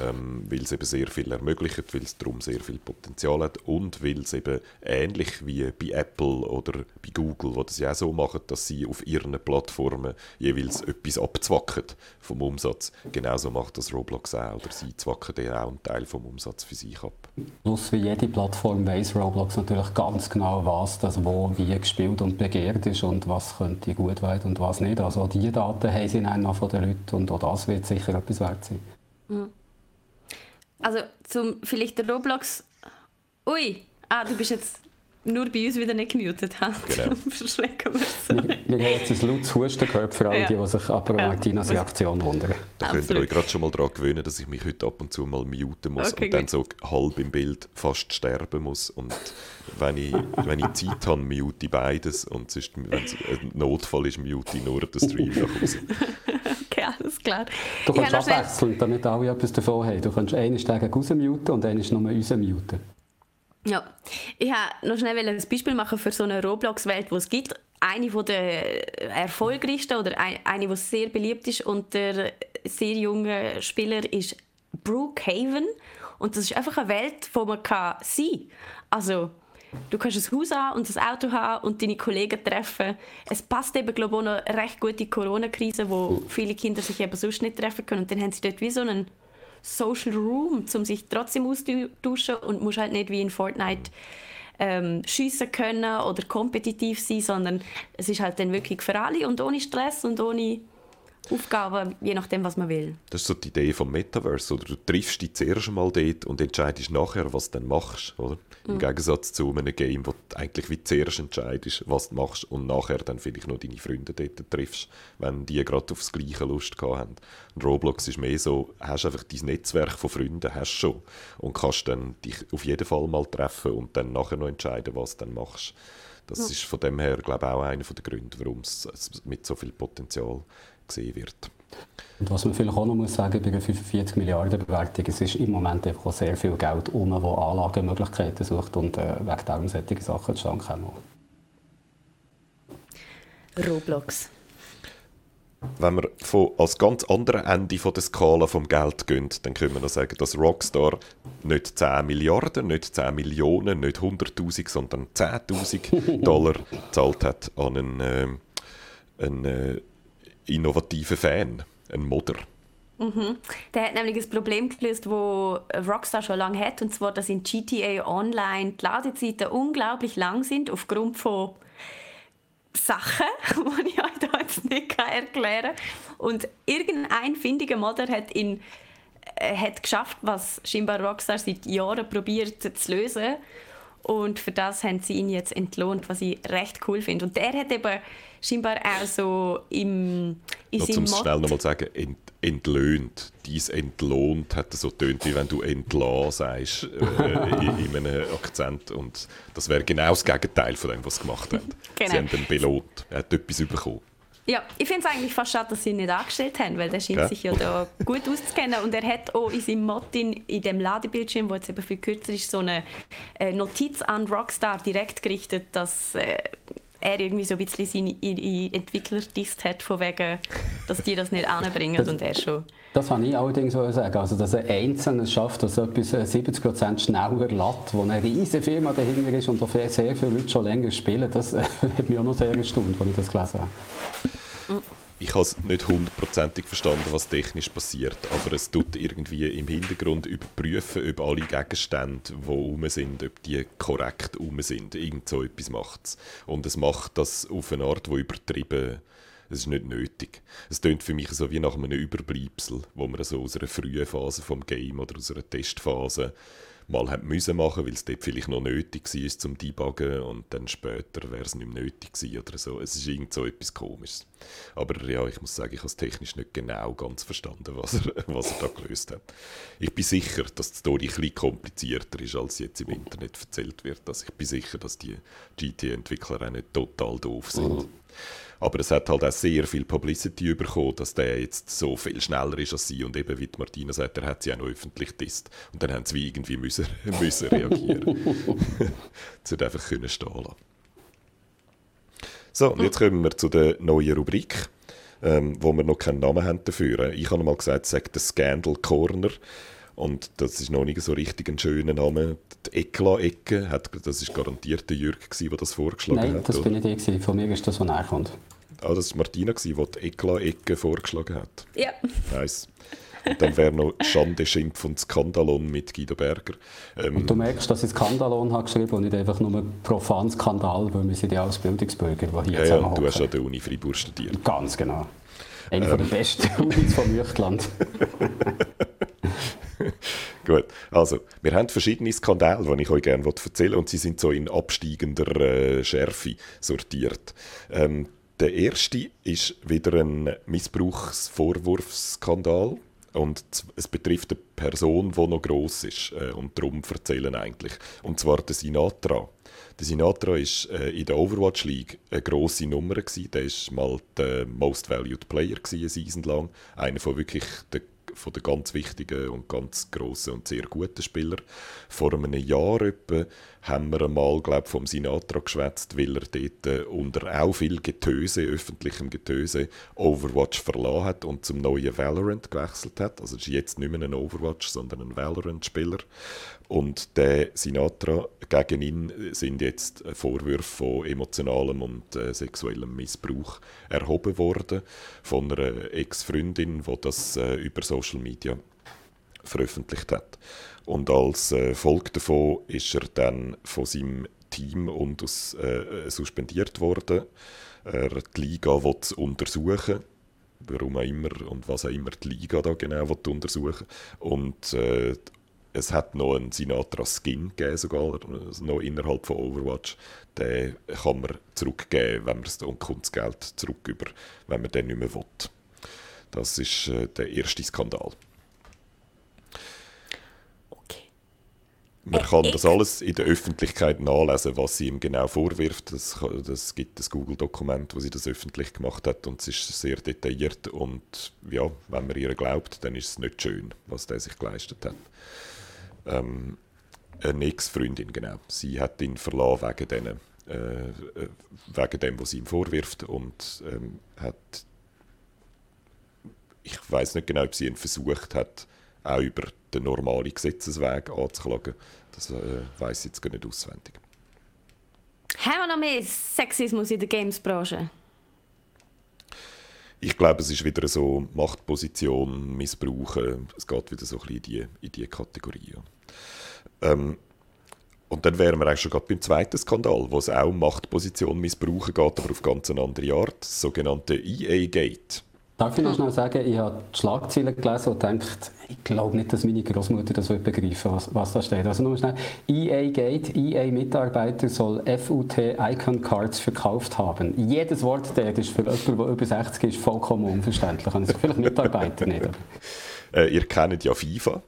ähm, weil es eben sehr viel ermöglicht, weil es darum sehr viel Potenzial hat und weil es eben ähnlich wie bei Apple oder bei Google, wo das ja auch so machen, dass sie auf ihren Plattformen jeweils etwas abzwacken vom Umsatz. Genauso macht das Roblox auch, oder sie zwacken dann auch einen Teil vom Umsatz für sich ab. Plus wie jede Plattform weiß Roblox natürlich ganz genau, was das wo wie gespielt und begehrt ist und was könnte gut werden und was nicht. Also diese Daten haben sie dann noch von den Leuten und auch das wird sicher etwas wert sein. Mhm. Also zum vielleicht der Roblox... Ui, ah, du bist jetzt nur bei uns wieder nicht gemutet haben. Genau. Verschrecken wir so. Wir, wir haben jetzt ein lautes Husten gehört für alle, ja. die, die sich aber ja. Martinas Reaktion wundern. Da könnt ihr euch gerade schon mal daran gewöhnen, dass ich mich heute ab und zu mal muten muss okay, und dann so halb im Bild fast sterben muss. Und wenn ich, wenn ich Zeit habe, mute ich beides. Und sonst, wenn es ein Notfall ist, mute ich nur den Stream nach Hause. okay, alles klar. Du kannst abwechseln, damit alle etwas davon haben. Du kannst einen Stegen rausmuten und einen nur uns muten. Ja, ich wollte noch schnell ein Beispiel machen für so eine Roblox-Welt, die es gibt. Eine der erfolgreichsten oder eine, die sehr beliebt ist unter sehr jungen Spielern ist Brookhaven. Und das ist einfach eine Welt, wo man kann sein kann. Also, du kannst ein Haus haben und ein Auto haben und deine Kollegen treffen. Es passt eben, glaube ich, auch noch recht gut in die Corona-Krise, wo viele Kinder sich eben sonst nicht treffen können. Und dann haben sie dort wie so einen Social Room, um sich trotzdem auszutauschen und musst halt nicht wie in Fortnite ähm, schiessen können oder kompetitiv sein, sondern es ist halt dann wirklich für alle und ohne Stress und ohne Aufgaben, je nachdem, was man will. Das ist so die Idee vom Metaverse, oder? Du triffst dich zuerst einmal dort und entscheidest nachher, was du dann machst, oder? Im mhm. Gegensatz zu einem Game, wo du eigentlich wie zuerst entscheidest, was du machst und nachher dann vielleicht noch deine Freunde dort triffst, wenn die gerade aufs gleiche Lust haben. Und Roblox ist mehr so, hast einfach dein Netzwerk von Freunden, hast schon und kannst dann dich auf jeden Fall mal treffen und dann nachher noch entscheiden, was du dann machst. Das ja. ist von dem her, glaube ich, auch einer der Gründe, warum es mit so viel Potenzial gesehen wird. Und was man vielleicht auch noch muss sagen bei einer 45 Milliarden Bewertung, es ist im Moment einfach sehr viel Geld um, wo Anlagemöglichkeiten sucht und äh, wegen dem solche Sachen zustande kommen. Roblox. Wenn wir von, als ganz andere Ende von der Skala vom Geld gehen, dann können wir noch sagen, dass Rockstar nicht 10 Milliarden, nicht 10 Millionen, nicht 100'000, sondern 10'000 Dollar gezahlt hat an einen, äh, einen äh, innovativen Fan, ein Modder. Mhm. Der hat nämlich ein Problem gelöst, das Rockstar schon lange hat, und zwar, dass in GTA Online die Ladezeiten unglaublich lang sind, aufgrund von Sachen, die ich euch jetzt nicht erklären kann. Und irgendein findiger Modder hat ihn äh, hat geschafft, was scheinbar Rockstar seit Jahren probiert zu lösen. Und für das haben sie ihn jetzt entlohnt, was ich recht cool finde. Und der hat eben scheinbar auch so im, in Noch seinem schnell nochmal sagen, ent, entlöhnt. Dies entlohnt hat so tönt, wie wenn du entlassen sagst, äh, in, in, einem Akzent. Und das wäre genau das Gegenteil von dem, was sie gemacht haben. Genau. Sie haben ihn belohnt. Er hat etwas bekommen. Ja, ich finde es eigentlich fast schade, dass sie ihn nicht angestellt haben, weil der scheint ja. sich ja da gut auszukennen. Und er hat auch in seinem Mottin, in dem Ladebildschirm, wo jetzt eben viel kürzer ist, so eine äh, Notiz an Rockstar direkt gerichtet, dass äh, er irgendwie so ein bisschen seine Entwickler disst hat, von wegen, dass die das nicht anbringen und er schon. Das kann ich allerdings so sagen. Also, dass ein Einzelner schafft, dass etwas 70% schneller lädt, wo eine riesige Firma dahinter ist und wo sehr viele Leute schon länger spielen, das hat mich auch noch sehr erstaunt, als ich das gelesen habe. Ich habe es nicht hundertprozentig verstanden, was technisch passiert, aber es tut irgendwie im Hintergrund überprüfen, ob alle Gegenstände, die rum sind, ob die korrekt rum sind. Irgend so etwas macht es. Und es macht das auf eine Art, die übertrieben es ist nicht nötig. Es klingt für mich so wie nach einem Überbleibsel, wo man so aus einer frühen Phase vom Game oder aus einer Testphase mal haben müssen machen, weil es dort vielleicht noch nötig war zum Debuggen und dann später wäre es nicht mehr nötig gewesen oder so. Es ist irgend so etwas Komisches. Aber ja, ich muss sagen, ich habe es technisch nicht genau ganz verstanden, was er, was er da gelöst hat. Ich bin sicher, dass die Story ein bisschen komplizierter ist, als jetzt im Internet erzählt wird. Also ich bin sicher, dass die GT-Entwickler auch nicht total doof sind. Aber es hat halt auch sehr viel Publicity bekommen, dass der jetzt so viel schneller ist als sie. Und eben, wie Martina sagt, er hat sie auch noch öffentlich getestet. Und dann haben sie irgendwie müssen, müssen reagieren. sie hat einfach können stehen lassen. So, und jetzt kommen wir zu der neuen Rubrik, ähm, wo wir noch keinen Namen haben dafür. Ich habe mal gesagt, sagt der Scandal Corner. Und das ist noch nicht so richtig ein schöner Name. Die Ekla-Ecke, das ist garantiert der Jürg, der das vorgeschlagen Nein, hat. Nein, das bin nicht ich. Von mir ist das, was nachkommt. Ah, das war Martina, die die Ekla-Ecke vorgeschlagen hat. Ja. Nice. Und dann wäre noch Schande, Schimpf und Skandalon mit Guido Berger. Ähm, und du merkst, dass ich Skandalon habe geschrieben und nicht einfach nur profan Skandal, weil wir sind die Ausbildungsbürger, die hier Ja, ja und du hast an der Uni Freiburg studiert. Ganz genau. Eine ähm. der besten Unis vom Mürchland. Gut, also, wir haben verschiedene Skandale, die ich euch gerne erzählen will, und sie sind so in absteigender äh, Schärfe sortiert. Ähm, der erste ist wieder ein Missbrauchsvorwurfsskandal. Und es betrifft eine Person, die noch gross ist. Äh, und darum erzählen eigentlich. Und zwar der Sinatra. Der Sinatra war äh, in der Overwatch League eine grosse Nummer. Gewesen. Der war mal der Most Valued Player eine Season lang. Einer von wirklich der von den ganz wichtigen und ganz grossen und sehr guten Spielern. Vor einem Jahr etwa haben wir einmal, glaube vom Sinatra geschwätzt, weil er dort unter auch viel Getöse, öffentlichem Getöse, Overwatch verlassen hat und zum neuen Valorant gewechselt hat. Also ist jetzt nicht mehr ein Overwatch, sondern ein Valorant-Spieler. Und der Sinatra, gegen ihn sind jetzt Vorwürfe von emotionalem und äh, sexuellem Missbrauch erhoben worden von einer Ex-Freundin, die das äh, über Social Media veröffentlicht hat. Und als äh, Folge davon ist er dann von seinem Team und aus, äh, suspendiert worden. Er die Liga will untersuchen warum auch immer und was auch immer die Liga da genau untersuchen Und äh, es hat noch einen Sinatra-Skin gegeben, sogar, noch innerhalb von Overwatch. Den kann man zurückgeben, wenn man es und kommt das Geld zurück über, wenn man den nicht mehr will. Das ist äh, der erste Skandal. Man kann das alles in der Öffentlichkeit nachlesen, was sie ihm genau vorwirft. Es das gibt ein Google-Dokument, wo sie das öffentlich gemacht hat und es ist sehr detailliert und ja, wenn man ihr glaubt, dann ist es nicht schön, was der sich geleistet hat. Ähm, eine Ex-Freundin, genau. Sie hat ihn verlassen wegen, denen, äh, äh, wegen dem, was sie ihm vorwirft und ähm, hat ich weiß nicht genau, ob sie ihn versucht hat, auch über den normalen Gesetzesweg anzuklagen. Das äh, weiß ich jetzt gar nicht auswendig. Haben wir noch mehr Sexismus in der Games-Branche? Ich glaube, es ist wieder so Machtposition, Missbrauchen. Es geht wieder so ein bisschen in die, in die Kategorie. Ähm, und dann wären wir eigentlich schon gerade beim zweiten Skandal, wo es auch um Machtposition missbrauchen geht, aber auf ganz eine andere Art, das sogenannte EA-Gate. Darf ich noch schnell sagen, ich habe die Schlagzeilen gelesen und gedacht, ich glaube nicht, dass meine Großmutter das wird begreifen was, was da steht. Also nur schnell, EA Gate, EA-Mitarbeiter soll FUT Icon Cards verkauft haben. Jedes Wort der ist für jemanden, der über 60 ist, vollkommen unverständlich. Also vielleicht Mitarbeiter nicht. Äh, ihr kennt ja FIFA.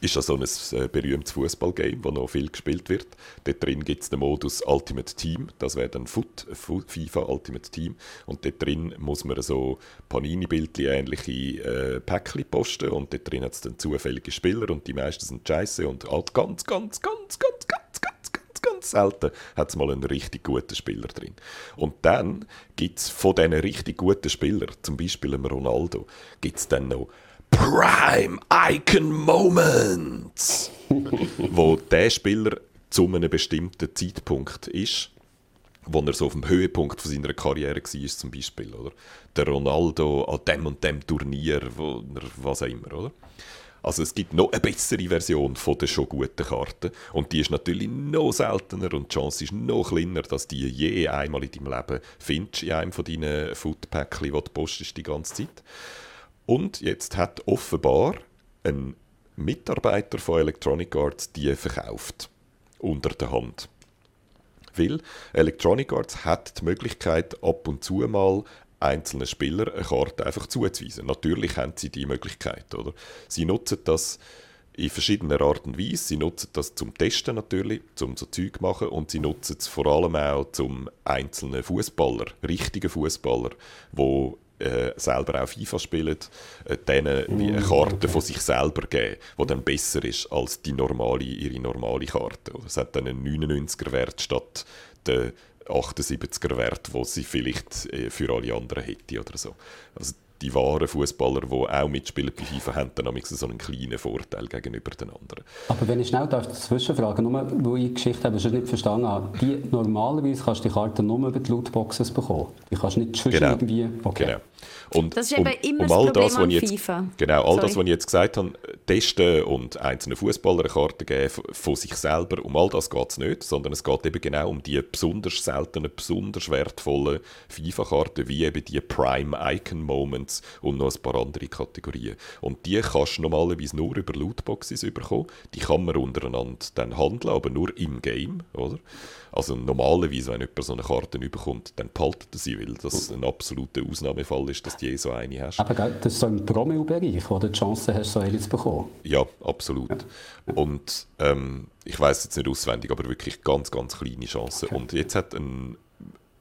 Ist das so ein äh, berühmtes Fußballgame, das noch viel gespielt wird. Dort drin gibt es den Modus Ultimate Team, das wäre dann Foot, FIFA Ultimate Team. Und dort drin muss man so Panini-Bildchen ähnliche äh, Päckchen posten und dort drin hat es dann zufällige Spieler und die meisten sind scheiße und halt ganz, ganz, ganz, ganz, ganz, ganz, ganz, ganz selten hat es mal einen richtig guten Spieler drin. Und dann gibt es von diesen richtig guten Spielern, zum Beispiel einem Ronaldo, gibt es dann noch Prime Icon Moments, wo der Spieler zu einem bestimmten Zeitpunkt ist, wo er so auf dem Höhepunkt von seiner Karriere war, zum Beispiel, oder? Der Ronaldo an dem und dem Turnier, wo, was auch immer, oder? Also es gibt noch eine bessere Version von der schon guten Karte und die ist natürlich noch seltener und die Chance ist noch kleiner, dass die je einmal in deinem Leben findest in einem von deinen Foodpäckchen, die du postest die ganze Zeit. Und jetzt hat offenbar ein Mitarbeiter von Electronic Arts die verkauft. Unter der Hand. Weil Electronic Arts hat die Möglichkeit, ab und zu mal einzelnen Spielern eine Karte einfach zuzuweisen. Natürlich haben sie die Möglichkeit. Oder? Sie nutzen das in verschiedener Art und Weise. Sie nutzen das zum Testen natürlich, zum so Zeug machen und sie nutzen es vor allem auch zum einzelnen Fußballer, richtigen Fußballer, wo äh, selber auch FIFA spielen, äh, denen wie eine mm, Karte von sich selber geben, die dann besser ist als die normale, ihre normale Karte. Es hat dann einen 99er Wert statt der 78er Wert, wo sie vielleicht äh, für alle anderen hätte oder so. Also die wahren Fußballer, die auch mitspielen bei FIFA, haben dann so einen kleinen Vorteil gegenüber den anderen. Aber wenn ich schnell darf zwischenfragen, nur weil ich die Geschichte habe, schon nicht verstanden habe, die, normalerweise kannst du die Karte nur über die Lootboxes bekommen. Die kannst du nicht schon genau. irgendwie... Okay. Genau. Und das ist eben um, immer um all das, was ich jetzt, FIFA. Genau, all Sorry. das, was ich jetzt gesagt habe, testen und einzelnen Fußballern Karten geben von sich selber, um all das geht es nicht, sondern es geht eben genau um die besonders seltenen, besonders wertvollen FIFA-Karten, wie eben die Prime Icon Moments und noch ein paar andere Kategorien. Und die kannst du normalerweise nur über Lootboxes bekommen. Die kann man untereinander dann handeln, aber nur im Game, oder? Also normalerweise, wenn jemand so eine Karte bekommt, dann behaltet er sie, weil das ein absoluter Ausnahmefall ist, dass du je so eine hast. Aber das ist so im Promille-Bereich, wo du die Chance hast, so eine zu bekommen. Ja, absolut. Ja. Und ähm, ich weiß jetzt nicht auswendig, aber wirklich ganz, ganz kleine Chancen. Okay. Und jetzt hat ein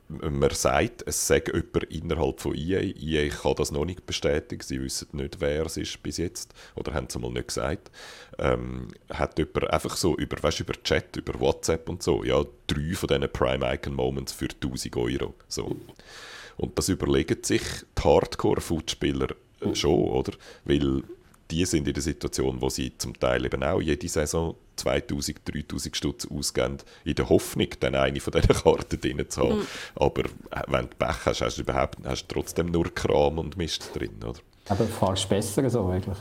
man sagt, es sei jemand innerhalb von EA. EA kann das noch nicht bestätigen. Sie wissen nicht, wer es ist bis jetzt. Oder haben es mal nicht gesagt. Ähm, hat jemand einfach so über, weißt, über Chat, über WhatsApp und so, ja, drei von diesen Prime Icon Moments für 1000 Euro. So. Und das überlegen sich die Hardcore-Footspieler äh, schon, oder? Weil die sind in der Situation, wo sie zum Teil eben auch jede Saison 2000, 3000 Stutz ausgeben, in der Hoffnung, dann eine von diesen Karten drin zu haben. Mhm. Aber äh, wenn du Pech hast, hast du, überhaupt, hast du trotzdem nur Kram und Mist drin, oder? Aber fast besser so eigentlich.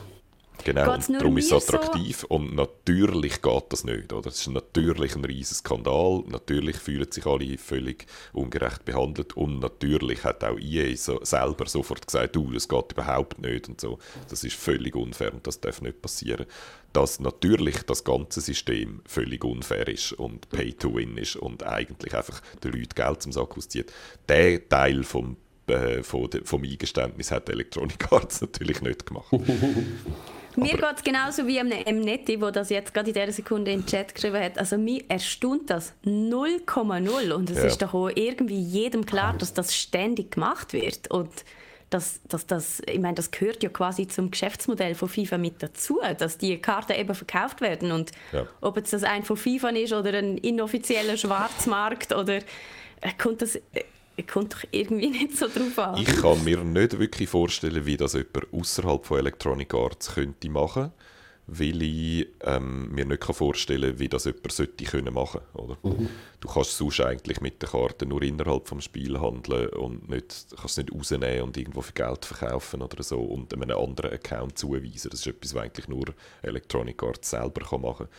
Genau, und darum ist es attraktiv. So? Und natürlich geht das nicht. Oder? Es ist natürlich ein riesiger Skandal. Natürlich fühlen sich alle völlig ungerecht behandelt. Und natürlich hat auch EA so, selber sofort gesagt, du, das geht überhaupt nicht. Und so. Das ist völlig unfair und das darf nicht passieren. Dass natürlich das ganze System völlig unfair ist und Pay-to-Win ist und eigentlich einfach den Leuten Geld zum Sack auszieht. Der Teil vom äh, vom Eingeständnis hat Electronic Arts natürlich nicht gemacht. Mir geht es genauso wie einem Netti, der das jetzt gerade in dieser Sekunde in den Chat geschrieben hat. Also mir erstaunt das 0,0 und es ja. ist doch auch irgendwie jedem klar, dass das ständig gemacht wird und dass, dass das, ich meine, das gehört ja quasi zum Geschäftsmodell von FIFA mit dazu, dass die Karten eben verkauft werden und ja. ob jetzt das ein von FIFA ist oder ein inoffizieller Schwarzmarkt oder äh, kommt das kommt doch irgendwie nicht so drauf an. Ich kann mir nicht wirklich vorstellen, wie das jemand außerhalb von Electronic Arts könnte machen weil ich ähm, mir nicht vorstellen kann, wie das jemand sollte können machen oder? Mhm. Du kannst sonst eigentlich mit der Karte nur innerhalb des Spiels handeln und nicht, kannst es nicht rausnehmen und irgendwo für Geld verkaufen oder so und einem anderen Account zuweisen. Das ist etwas, was eigentlich nur Electronic Arts selber kann machen kann.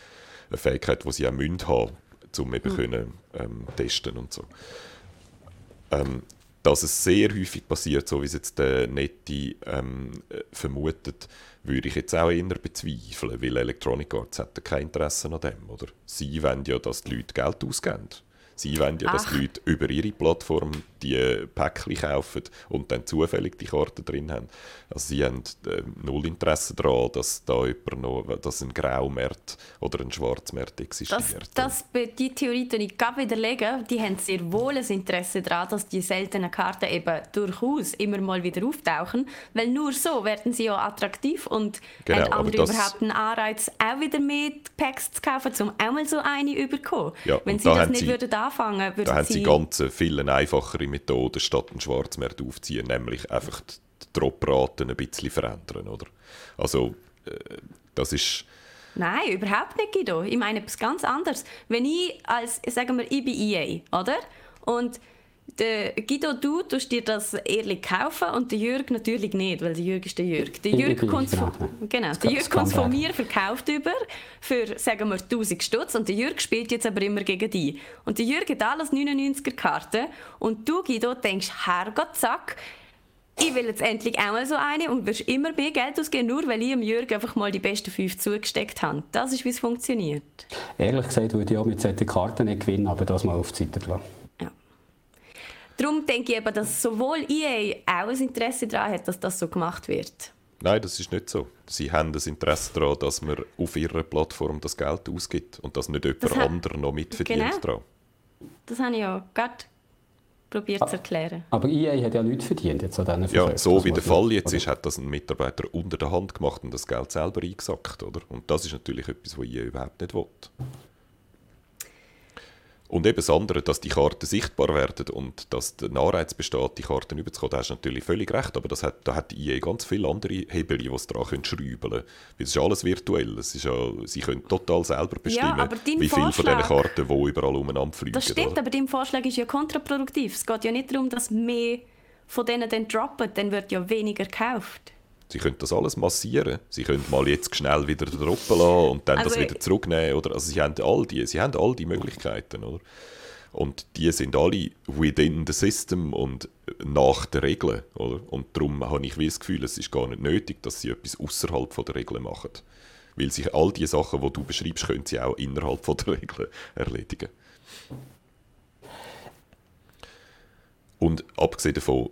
Eine Fähigkeit, die sie auch müssen haben, um eben mhm. können, ähm, testen und so. Ähm, dass es sehr häufig passiert, so wie es jetzt der Netti ähm, vermutet, würde ich jetzt auch eher bezweifeln, weil Electronic Arts hat kein Interesse an dem. Oder? Sie wollen ja, dass die Leute Geld ausgeben. Sie wollen ja, dass Ach. die Leute über ihre Plattform die Päckchen kaufen und dann zufällig die Karten drin haben. Also sie haben äh, null Interesse daran, dass da jemand noch, dass ein Graumarkt oder ein Schwarzmarkt existiert. Das, das, die Theorie die ich gerade widerlegen. Die haben sehr wohl ein Interesse daran, dass die seltenen Karten eben durchaus immer mal wieder auftauchen, weil nur so werden sie ja attraktiv und Genau, haben andere das- überhaupt einen Anreiz, auch wieder mehr Packs zu kaufen, um auch mal so eine zu bekommen. Ja, Wenn sie da das nicht sie- würden anfangen würden Da haben sie... ganz viel eine einfachere Methode, statt einen Schwarzmarkt aufzuziehen, nämlich einfach die Dropraten ein bisschen verändern, oder? Also, äh, das ist... Nein, überhaupt nicht, Guido. Ich meine etwas ganz anderes. Wenn ich als, sagen wir, ich bin EA, oder? Und der Guido, du tust dir das ehrlich kaufen und der Jürg natürlich nicht, weil der Jürg ist der Jürg. Der Jürg kommt genau, von, genau, der Jürg kommt von mir verkauft über für, sagen wir, 1000 Stutz und der Jürg spielt jetzt aber immer gegen die. Und der Jürg hat alles 99er Karten und du, Guido, denkst, Herrgott, zack, ich will jetzt endlich auch mal so eine und wirst immer mehr Geld ausgeben, nur weil ich dem Jürg einfach mal die besten fünf zugesteckt habe. Das ist, wie es funktioniert. Ehrlich gesagt würde ich auch mit solchen Karten nicht gewinnen, aber das mal auf die Seite lassen. Ja. Darum denke ich eben, dass sowohl EA auch ein Interesse daran hat, dass das so gemacht wird. Nein, das ist nicht so. Sie haben das Interesse daran, dass man auf ihrer Plattform das Geld ausgibt und dass nicht jemand Das anderer noch mitverdient Genau. daran. Das habe ich ja gerade probiert zu erklären. Aber EA hat ja nichts verdient jetzt an diesen Ja, Verkäufen. so Das wie der Fall jetzt oder? ist, hat das ein Mitarbeiter unter der Hand gemacht und das Geld selber eingesackt, oder? Und das ist natürlich etwas, was ihr überhaupt nicht will. Und eben das andere, dass die Karten sichtbar werden und dass der Anreiz besteht, die Karten überzukommen, da hast du natürlich völlig recht, aber das hat, da hat die EA ganz viele andere Hebel, die sie daran schrauben können. Weil es ist alles virtuell, es ist ja, sie können total selber bestimmen, dein wie viele von diesen Karten wo überall umeinander fliegen. Das stimmt, oder? aber dein Vorschlag ist ja kontraproduktiv. Es geht ja nicht darum, dass mehr von denen dann droppen, dann wird ja weniger gekauft. Sie können das alles massieren. Sie können mal jetzt schnell wieder droppen lassen und dann das Also- wieder zurücknehmen. Oder? Also sie haben all die, sie haben all die Möglichkeiten. Oder? Und die sind alle within the system und nach den Regeln. Oder? Und darum habe ich wie das Gefühl, es ist gar nicht nötig, dass sie etwas außerhalb der Regeln machen. Weil sich all die Sachen, die du beschreibst, können sie auch innerhalb der Regeln erledigen. Und abgesehen davon,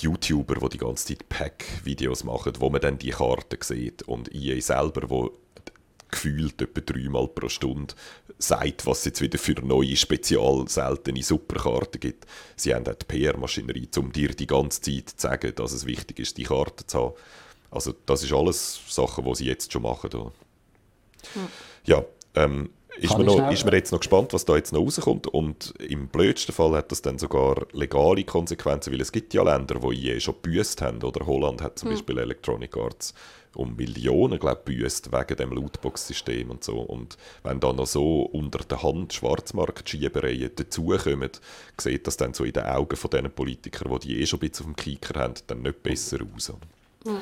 die YouTuber, die die ganze Zeit Pack-Videos machen, wo man dann die Karten sieht und EA selber, wo gefühlt etwa dreimal pro Stunde sagt, was es jetzt wieder für neue, spezial seltene Superkarten gibt. Sie haben auch die PR-Maschinerie, um dir die ganze Zeit zu sagen, dass es wichtig ist, die Karten zu haben. Also das ist alles Sachen, die sie jetzt schon machen. Oder? Ja, ähm, ist, man ich noch, ist man jetzt noch gespannt, was da jetzt noch rauskommt. Und im blödsten Fall hat das dann sogar legale Konsequenzen, weil es gibt ja Länder, die je schon gebüßt haben. Oder Holland hat zum Beispiel Electronic Arts um Millionen, glaube ich, gebüßt wegen dem Lootbox-System und so. Und wenn da noch so unter der Hand Schwarzmarkt-Schiebereien dazukommen, sieht das dann so in den Augen von diesen Politikern, die die eh schon ein bisschen auf dem Kicker haben, dann nicht besser aus. oder?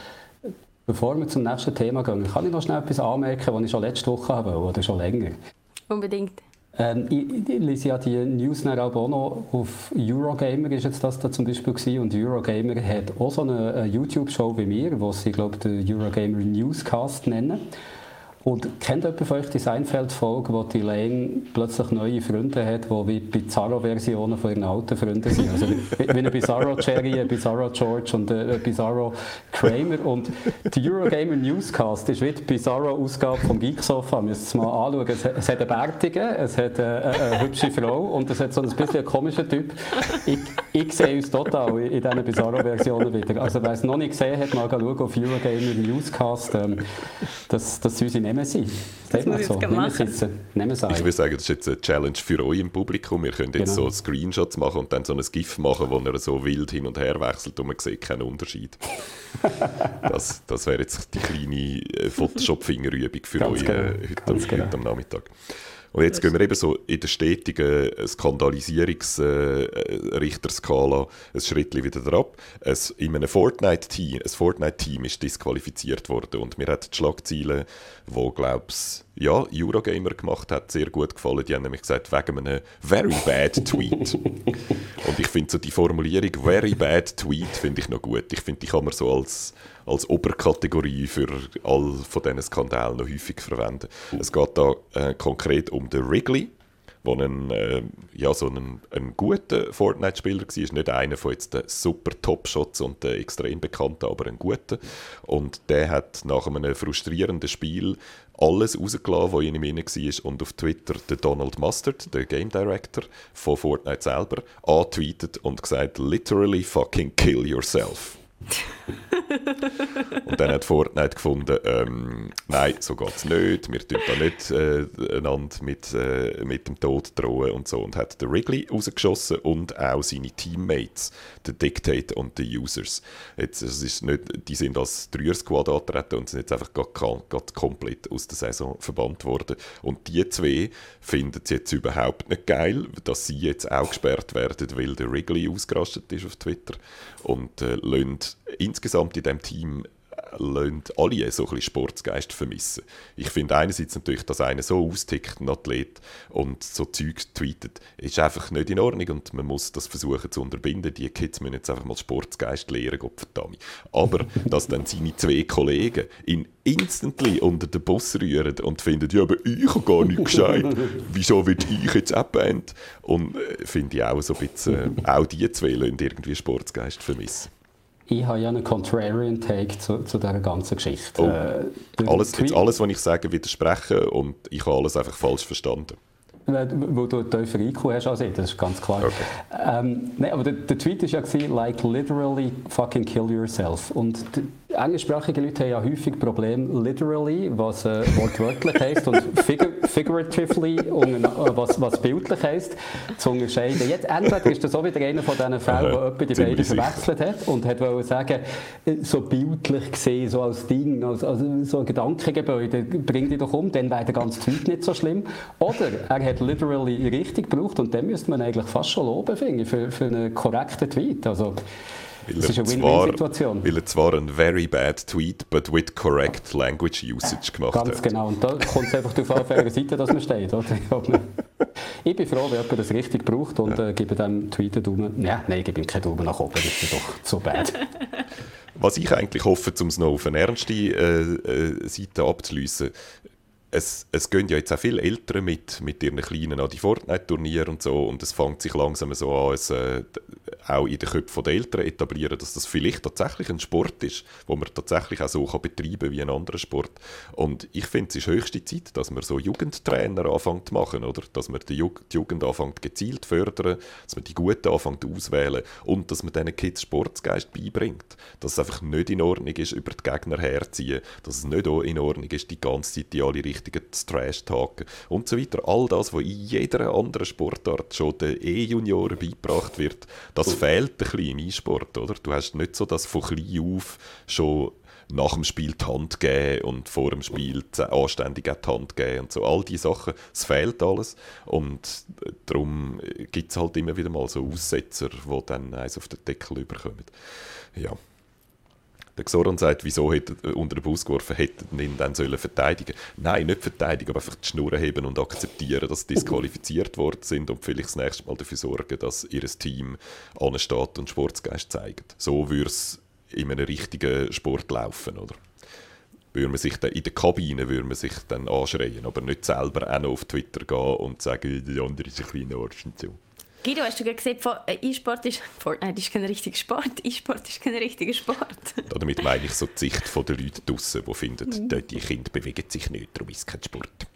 Bevor wir zum nächsten Thema gehen, kann ich noch schnell etwas anmerken, was ich schon letzte Woche habe oder schon länger. Unbedingt. Ähm, ich, ich lese ja die News auch noch auf Eurogamer ist jetzt das da zum Beispiel gewesen. und Eurogamer hat auch so eine, eine YouTube-Show wie mir, wo sie glaube den Eurogamer Newscast nennen. Und kennt jemand von euch die Seinfeld-Folge, wo die Lane plötzlich neue Freunde hat, die wie Bizarro-Versionen von ihren alten Freunden sind? Also wie, wie ein Bizarro Jerry, ein Bizarro George und ein ein Bizarro Kramer. Und die Eurogamer Newscast ist wie die Bizarro-Ausgabe vom Geeksofa. Müsst ihr mal anschauen. Es, es hat einen Bärtigen, es hat eine, eine, eine hübsche Frau und es hat so ein bisschen einen komischen Typ. Ich, ich sehe uns total in, in diesen Bizarro-Versionen wieder. Also wer es noch nicht gesehen hat, mal schauen auf Eurogamer Newscast. Ähm, das, das soll sie nehmen sein. Das muss gerade Nehmen es. Nehmen Ich würde sagen, das ist jetzt eine Challenge für euch im Publikum. Wir können jetzt Genau. so Screenshots machen und dann so ein GIF machen, wo er so wild hin und her wechselt und man sieht keinen Unterschied. das das wäre jetzt die kleine äh, Photoshop-Fingerübung für euch genau, äh, heute, ganz heute genau. am Nachmittag. Und jetzt gehen wir eben so in der stetigen Skandalisierungsrichterskala ein Schrittchen wieder drauf. Es, in einem Fortnite-Team, ein Fortnite-Team ist disqualifiziert worden und mir hat die Schlagziele, wo glaub's ja, Eurogamer gemacht hat, sehr gut gefallen. Die haben nämlich gesagt, wegen einem very bad Tweet. und ich finde so die Formulierung very bad Tweet finde ich noch gut. Ich finde, die kann man so als, als Oberkategorie für all von diesen Skandalen noch häufig verwenden. Es geht da äh, konkret um den Wrigley. wo ein, äh, ja, so ein, ein guter Fortnite-Spieler war, nicht einer von jetzt den super Top-Shots und den extrem bekannten, aber ein guter. Und der hat nach einem frustrierenden Spiel alles rausgelassen, was in ihm war und auf Twitter der Donald Mustard, der Game Director von Fortnite selber, antweetet und gesagt, literally fucking kill yourself. Und dann hat Fortnite gefunden, ähm, nein, so geht es nicht, wir tun da nicht äh, einander mit, äh, mit dem Tod drohen und so. Und hat den Wrigley rausgeschossen und auch seine Teammates, den Dictate und die Users. Jetzt, es ist nicht, die sind als Dreier-Squad angetreten und sind jetzt einfach grad komplett aus der Saison verbannt worden. Und die zwei finden es jetzt überhaupt nicht geil, dass sie jetzt auch gesperrt werden, weil der Wrigley ausgerastet ist auf Twitter und äh, lassen insgesamt in diesem Team lassen alle so ein bisschen Sportsgeist vermissen. Ich finde einerseits natürlich, dass einer so austickt, ein Athlet, und so Zeug tweetet, ist einfach nicht in Ordnung und man muss das versuchen zu unterbinden. Die Kids müssen jetzt einfach mal Sportsgeist lehren, Gott verdammt. Aber, dass dann seine zwei Kollegen ihn instantly unter den Bus rühren und finden, ja, aber ich habe gar nicht gescheit, wieso wird ich jetzt abbannt? Und äh, finde ich auch so ein bisschen, äh, auch die zwei lassen irgendwie Sportsgeist vermissen. Ich habe ja einen Contrarian Take zu, zu dieser ganzen Geschichte. Oh. Äh, alles, jetzt alles, was ich sage, widersprechen und ich habe alles einfach falsch verstanden. Wo du tiefer IQ hast als ich, das ist ganz klar. Okay. Ähm, nee, aber der, der Tweet war ja, like literally fucking kill yourself. Und englischsprachige Leute haben ja häufig Probleme, literally, was äh, wortwörtlich heisst, und figur figuratively, und, äh, was, was bildlich heisst, zu unterscheiden. Jetzt entweder ist das auch wieder einer von diesen Fällen, wo jemand die beiden verwechselt hat und hat wollte sagen, äh, so bildlich gesehen, so als Ding, als, als so ein Gedankengebäude, bring dich doch um, dann wäre der ganze Tweet nicht so schlimm. Oder er hat literally richtig gebraucht und dann müsste man eigentlich fast schon loben, finde ich, für, für einen korrekten Tweet. Also, das ist eine Win-Win-Situation. Weil er zwar ein very bad tweet, but with correct language usage gemacht Ganz hat. Ganz genau. Und da kommt es einfach darauf an, auf welcher Seite dass man steht. Oder? ich bin froh, wenn jemand das richtig braucht und ja. äh, gebe dem Tweet einen Daumen. Ja, nein, ich gebe ihm keinen Daumen nach oben. Das ist doch so bad. Was ich eigentlich hoffe, um es noch auf eine ernste äh, äh, Seite abzuschliessen, es, es gehen ja jetzt auch viele Eltern mit, mit ihren Kleinen an die Fortnite-Turniere und so und es fängt sich langsam so an, es, äh, auch in den Köpfen der Eltern etablieren, dass das vielleicht tatsächlich ein Sport ist, wo man tatsächlich auch so kann betreiben wie ein anderer Sport. Und ich finde, es ist höchste Zeit, dass man so Jugendtrainer anfängt zu machen, oder? Dass man die, Jugend, die Jugend anfängt gezielt fördern, dass man die Guten anfängt auswählen und dass man diesen Kids Sportsgeist beibringt. Dass es einfach nicht in Ordnung ist, über die Gegner herziehen, dass es nicht in Ordnung ist, die ganze Zeit die alle richtigen Trash-Tagen und so weiter. All das, was in jeder anderen Sportart schon den E-Junioren beigebracht wird, das fehlt ein bisschen im E-Sport, oder? Du hast nicht so, dass von klein auf schon nach dem Spiel die Hand geben und vor dem Spiel anständig die Hand geben und so. All diese Sachen, es fehlt alles und darum gibt es halt immer wieder mal so Aussetzer, die dann eins auf den Deckel überkommen. Ja. Der Xoron sagt, wieso hätte, äh, unter den Bus geworfen, hätten ihn dann sollen verteidigen Nein, nicht verteidigen, aber einfach die Schnur heben und akzeptieren, dass sie disqualifiziert worden sind und vielleicht das nächste Mal dafür sorgen, dass ihr Team ansteht und Sportsgeist zeigt. So würde es in einem richtigen Sport laufen, oder? Würde man sich dann, in der Kabine würde man sich dann anschreien, aber nicht selber auch noch auf Twitter gehen und sagen, der andere ist ein kleiner Arsch so. Guido, hast du gesagt, äh, E-Sport ist, Fortnite ist kein richtiger Sport, E-Sport ist kein richtiger Sport. Damit meine ich so die Sicht der Leute draußen, die finden, mhm. die Kinder bewegen sich nicht, darum ist es kein Sport.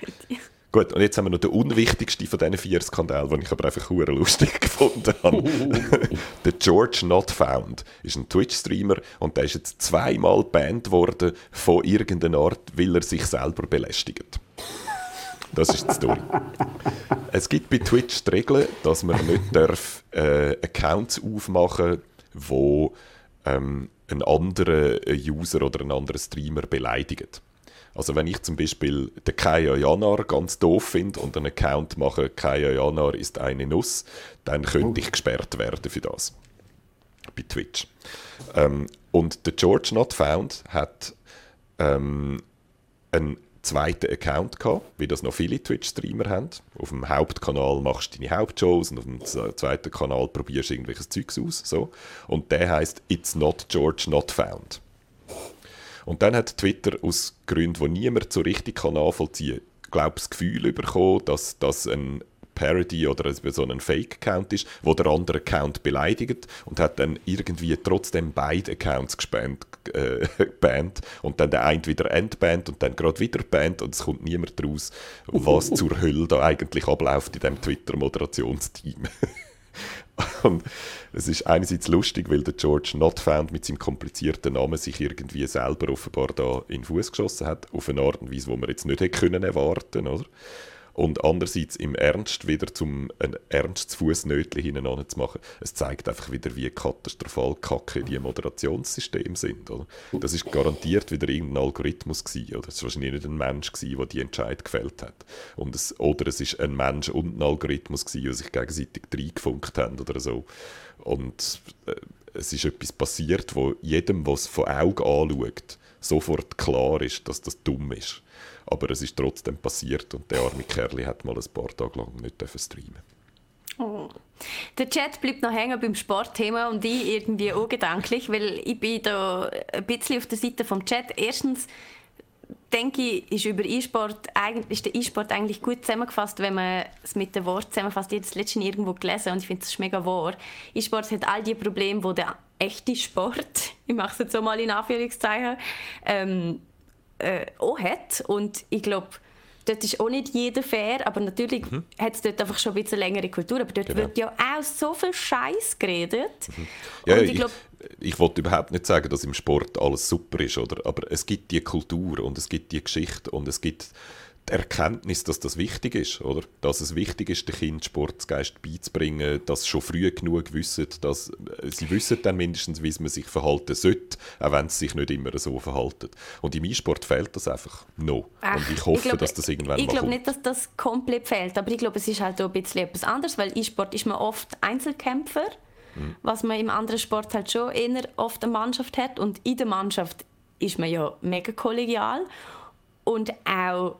Gut, ja. Gut, und jetzt haben wir noch den unwichtigsten von diesen vier Skandalen, den ich aber einfach hure lustig gefunden habe. der George Not Found ist ein Twitch-Streamer und der ist jetzt zweimal banned worden von irgendeiner Art, weil er sich selber belästigt. Das ist die Story. es gibt bei Twitch die Regel, dass man nicht darf, äh, Accounts aufmachen wo ähm, einen anderen User oder einen anderen Streamer beleidigt. Also wenn ich zum Beispiel den Kaya Janar ganz doof finde und einen Account mache, Kaya Janar ist eine Nuss, dann könnte ich gesperrt werden für das. Bei Twitch. Ähm, und der George Not Found hat ähm, einen zweiten Account gehabt, wie das noch viele Twitch-Streamer haben. Auf dem Hauptkanal machst du deine Hauptshows und auf dem zweiten Kanal probierst du irgendwelches Zeugs aus. So. Und der heißt It's not George not found. Und dann hat Twitter aus Gründen, die niemand so richtig kann nachvollziehen glaube das Gefühl bekommen, dass das ein Parody oder so ein Fake-Account ist, wo der andere Account beleidigt und hat dann irgendwie trotzdem beide Accounts gespannt, äh, bannt und dann der eine wieder entbannt und dann gerade wieder bannt und es kommt niemand raus, was zur Hölle da eigentlich abläuft in dem Twitter-Moderationsteam. und es ist einerseits lustig, weil der George Notfound mit seinem komplizierten Namen sich irgendwie selber offenbar da in den Fuß geschossen hat, auf eine Art und Weise, die man jetzt nicht hätte können erwarten, oder? Und andererseits im Ernst wieder zum ein ernstes Fußnötchen hinein zu machen. Es zeigt einfach wieder, wie katastrophal kacke die Moderationssysteme sind. Oder? Das ist garantiert wieder irgendein Algorithmus gewesen, oder es war wahrscheinlich nicht ein Mensch gewesen, der die Entscheid gefällt hat. Und es, oder es ist ein Mensch und ein Algorithmus gewesen, die sich gegenseitig reingefunkt haben oder so. Und äh, es ist etwas passiert, wo jedem, was von Augen anschaut, sofort klar ist, dass das dumm ist. Aber es ist trotzdem passiert und der arme Kerl hat mal ein paar Tage lang nicht streamen oh. Der Chat bleibt noch hängen beim Sportthema und ich irgendwie auch gedanklich, weil ich bin da ein bisschen auf der Seite vom Chat. Erstens denke ich, ist, über E-Sport, ist der E-Sport eigentlich gut zusammengefasst, wenn man es mit dem Wort zusammenfasst. Ich habe das letztens irgendwo gelesen und ich finde es mega wahr. E-Sport hat all die Probleme, die der echte Sport, ich mache es jetzt so mal in Anführungszeichen, ähm, äh, auch hat. Und ich glaube, dort ist auch nicht jeder fair, aber natürlich mhm. hat es dort einfach schon ein bisschen längere Kultur. Aber dort genau. wird ja auch so viel Scheiß geredet. Mhm. Ja, ich, ich, ich wollte überhaupt nicht sagen, dass im Sport alles super ist, oder? aber es gibt die Kultur und es gibt die Geschichte und es gibt die Erkenntnis, dass das wichtig ist, oder? Dass es wichtig ist, den Kindern Sportgeist beizubringen, dass sie schon früh genug wissen, dass äh, sie wissen dann mindestens, wie man sich verhalten sollte, auch wenn sie sich nicht immer so verhalten. Und im E-Sport fehlt das einfach noch. Und ich hoffe, ich glaub, dass das irgendwann ich mal Ich glaube nicht, dass das komplett fehlt, aber ich glaube, es ist halt auch ein bisschen etwas anderes, weil E-Sport ist man oft Einzelkämpfer, mhm. was man im anderen Sport halt schon eher oft eine Mannschaft hat und in der Mannschaft ist man ja mega kollegial und auch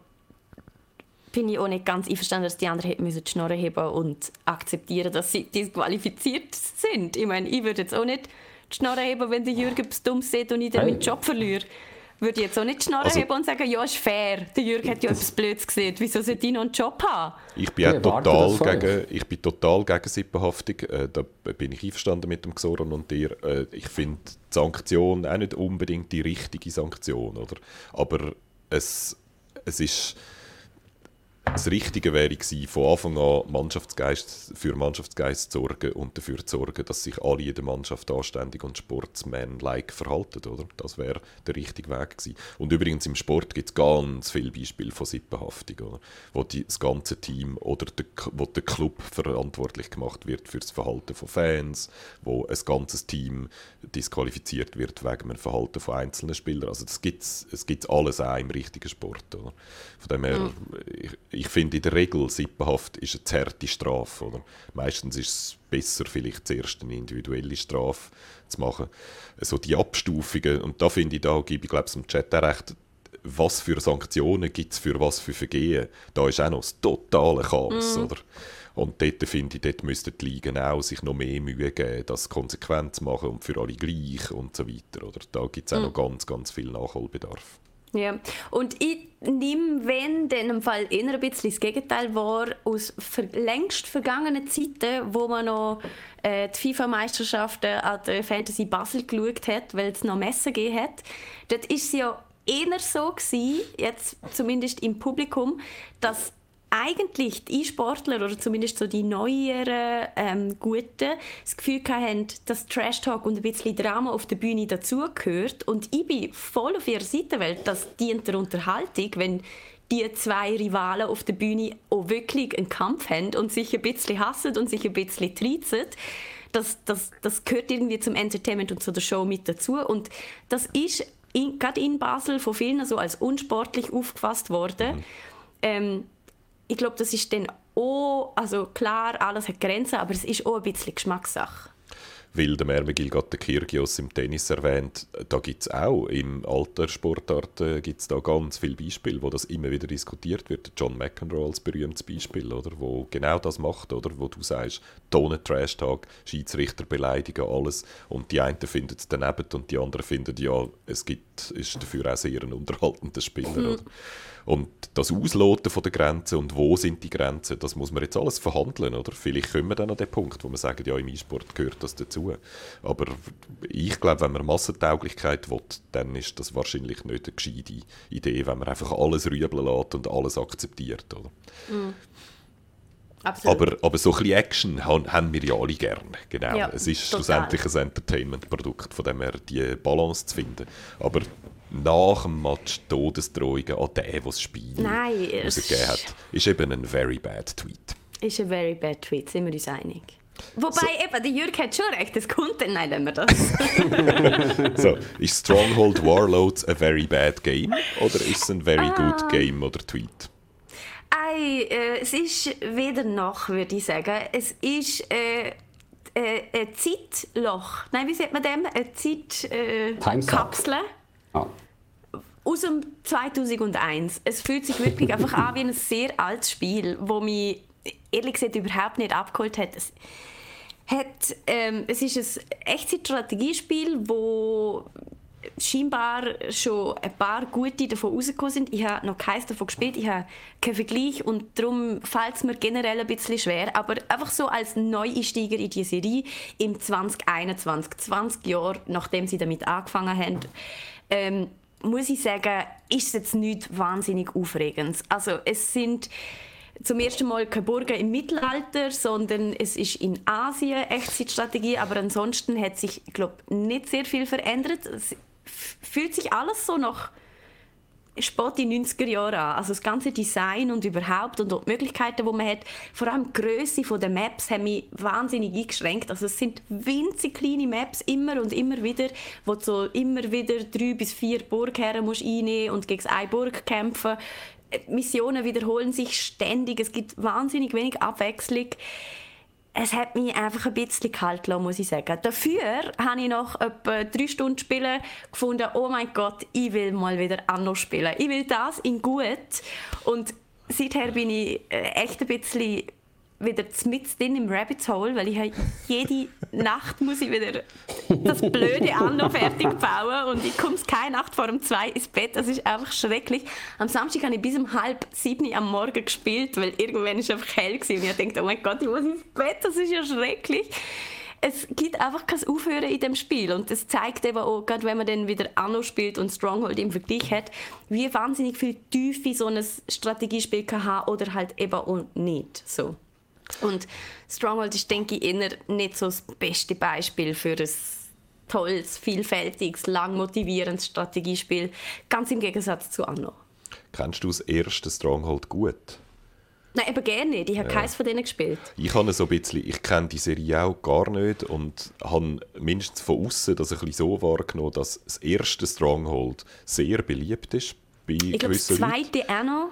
bin ich auch nicht ganz einverstanden, dass die anderen hätten müssen die Schnorren heben und akzeptieren, dass sie disqualifiziert sind. Ich meine, ich würde jetzt auch nicht die Schnorren heben, wenn der Jürgen etwas Dummes sieht und ich dann hey. meinen Job verliere. Würde ich jetzt auch nicht die Schnorren also, heben und sagen, ja, ist fair, der Jürgen hat ja etwas Blödes gesehen, wieso sollte ich noch einen Job haben? Ich bin, ja, total gegen, ich bin total gegen Sippenhaftung, äh, da bin ich einverstanden mit dem Xoran und dir. Äh, ich finde die Sanktion auch nicht unbedingt die richtige Sanktion, oder? aber es, es ist das Richtige wäre gewesen, von Anfang an Mannschaftsgeist, für Mannschaftsgeist zu sorgen und dafür zu sorgen, dass sich alle in der Mannschaft anständig und sportsman-like verhalten. Oder? Das wäre der richtige Weg gewesen. Und übrigens im Sport gibt es ganz viele Beispiele von Sippenhaftung, oder? wo die, das ganze Team oder der, wo der Club verantwortlich gemacht wird für das Verhalten von Fans, wo ein ganzes Team disqualifiziert wird wegen dem Verhalten von einzelnen Spielern. Also das gibt's, es gibt alles auch im richtigen Sport. Oder? Von dem her, mhm. ich, ich finde in der Regel Sippenhaft ist eine zerte Strafe. Oder? Meistens ist es besser, vielleicht zuerst eine individuelle Strafe zu machen. Also die Abstufungen, und da finde ich, da gebe ich glaube ich im Chat auch recht, was für Sanktionen gibt es für was für Vergehen. Da ist auch noch das totale Chaos. Mm. Oder? Und dort finde ich, dort müssten die Ligen auch sich noch mehr Mühe geben, das konsequent zu machen und für alle gleich und so weiter. Oder? Da gibt es auch mm. noch ganz, ganz viel Nachholbedarf. Ja, und ich nehme, wenn dann im Fall eher ein bisschen das Gegenteil war, aus ver längst vergangenen Zeiten, wo man noch äh, die FIFA-Meisterschaften an der Fantasy Basel geschaut hat, weil es noch Messen gegeben hat. Dort war es ja eher so gewesen, jetzt zumindest im Publikum, dass eigentlich die E-Sportler oder zumindest so die neueren ähm, Guten das Gefühl haben, dass Trash Talk und ein bisschen Drama auf der Bühne dazugehört. Und ich bin voll auf ihrer Seite, weil das dient der Unterhaltung, wenn die zwei Rivalen auf der Bühne auch wirklich einen Kampf haben und sich ein bisschen hassen und sich ein bisschen trizen. Das, das, das gehört irgendwie zum Entertainment und zu der Show mit dazu. Und das ist in, gerade in Basel von vielen so als unsportlich aufgefasst worden. Mhm. Ähm, ich glaube, das ist dann auch, also klar, alles hat Grenzen, aber es ist auch ein bisschen Geschmackssache. Weil der Mervegil gerade den Kyrgios im Tennis erwähnt, da gibt es auch im Alter Sportarten gibt's da ganz viele Beispiele, wo das immer wieder diskutiert wird. John McEnroe als berühmtes Beispiel, oder, wo genau das macht, oder, wo du sagst, Tonnen Trash-Tag, Schiedsrichter beleidigen, alles und die einen finden es daneben und die anderen finden, ja, es gibt, ist dafür auch sehr ein unterhaltender Spieler. Mhm. Und das Ausloten von der Grenzen und wo sind die Grenzen, das muss man jetzt alles verhandeln, oder? Vielleicht kommen wir dann an den Punkt, wo man sagt, ja, im E-Sport gehört das dazu. Aber ich glaube, wenn man Massentauglichkeit will, dann ist das wahrscheinlich nicht eine gescheite Idee, wenn man einfach alles rübeln lässt und alles akzeptiert, oder? Mhm. Aber, aber so ein bisschen Action haben, haben wir ja alle gerne. Genau. Ja, es ist total. schlussendlich ein Entertainment-Produkt, von dem her die Balance zu finden. Aber nach dem Match Todesdrohungen an den, der das Spiel Nein, rausgegeben hat, ist eben ein very bad Tweet. Ist ein very bad Tweet, sind wir uns einig. Wobei, so. eben, der Jürg hat schon recht, es kommt dann, nein, lassen wir das. so, ist Stronghold Warlords a very bad game oder ist es ein very ah. good game oder Tweet? Ei, äh, es ist weder noch, würde ich sagen. Es ist äh, äh, ein Zeitloch. Nein, wie sagt man dem? Eine Zeitkapsel. Äh, ah aus dem 2001. Es fühlt sich wirklich einfach an wie ein sehr altes Spiel, wo mich ehrlich gesagt überhaupt nicht abgeholt hat. Es, hat, ähm, es ist ein Echtzeit-Strategiespiel, wo scheinbar schon ein paar gute davon rausgekommen sind. Ich habe noch keins davon gespielt, ich habe keinen Vergleich und darum fällt es mir generell ein bisschen schwer. Aber einfach so als Neueinsteiger in die Serie im 2021, 20 Jahre nachdem sie damit angefangen haben, ähm, muss ich sagen, ist es jetzt nicht wahnsinnig aufregend. Also es sind zum ersten Mal keine Burgen im Mittelalter, sondern es ist in Asien Echtzeitstrategie, aber ansonsten hat sich, glaube nicht sehr viel verändert. Es fühlt sich alles so nach spät die 90er Jahre an. Also das ganze Design und überhaupt und die Möglichkeiten, die man hat, vor allem die Größe der Maps, haben mich wahnsinnig eingeschränkt. Also es sind winzig kleine Maps immer und immer wieder, wo du so immer wieder drei bis vier Burgherren musst einnehmen und gegen eine Burg kämpfen. Missionen wiederholen sich ständig. Es gibt wahnsinnig wenig Abwechslung es hat mich einfach ein bisschen kalt gelassen, muss ich sagen. Dafür habe ich nach etwa drei Stunden Spielen gefunden, oh mein Gott, ich will mal wieder Anno spielen. Ich will das in gut. Und seither bin ich äh, echt ein bisschen wieder mit drin im Rabbit Hole, weil ich halt jede Nacht muss ich wieder das blöde Anno fertig bauen und ich komme keine Nacht vor um zwei ins Bett. Das ist einfach schrecklich. Am Samstag habe ich bis um halb sieben am Morgen gespielt, weil irgendwann ist es einfach hell gewesen und ich dachte, oh mein Gott, ich muss ins Bett, das ist ja schrecklich. Es gibt einfach kein Aufhören in dem Spiel und das zeigt eben auch, gerade wenn man dann wieder Anno spielt und Stronghold im Vergleich hat, wie wahnsinnig viel Tiefe so ein Strategiespiel kann haben oder halt eben auch nicht. So. Und Stronghold ist, denke ich, eher nicht so das beste Beispiel für ein tolles, vielfältiges, lang motivierendes Strategiespiel, ganz im Gegensatz zu Anno. Kennst du das erste Stronghold gut? Nein, aber gerne nicht. Ich habe ja. keins von denen gespielt. Ich habe so ein bisschen, ich kenne die Serie auch gar nicht und habe mindestens von außen das ein bisschen so wahrgenommen, dass das erste Stronghold sehr beliebt ist bei ich glaube, das zweite auch noch.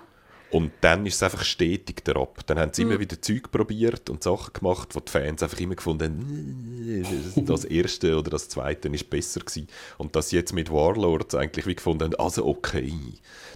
Und dann ist es einfach stetig derab. Dann haben sie mhm. immer wieder Zeug probiert und Sachen gemacht, wo die Fans einfach immer gefunden haben, das erste oder das zweite ist besser gewesen. Und dass sie jetzt mit Warlords eigentlich wie gefunden haben, also okay,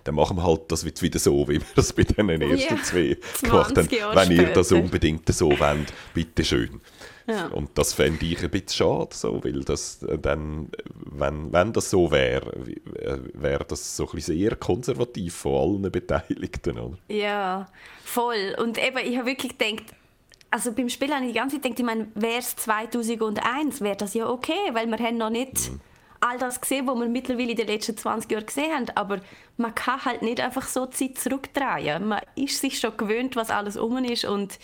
dann machen wir halt das wieder so, wie wir das bei den ersten yeah. zwei gemacht haben. Wenn ihr das unbedingt so wollt, bitteschön. Ja. Und das fände ich ein bisschen schade, so, weil das äh, dann, wenn, wenn das so wäre, äh, wäre das so ein bisschen sehr konservativ von allen Beteiligten. Oder? Ja, voll. Und eben, ich habe wirklich gedacht, also beim Spiel habe ich die ganze Zeit gedacht, ich meine, wäre es 2001, wäre das ja okay, weil wir haben noch nicht mhm. all das gesehen, was wir mittlerweile in den letzten 20 Jahren gesehen haben, aber man kann halt nicht einfach so Zeit zurückdrehen. Man ist sich schon gewöhnt, was alles um ist und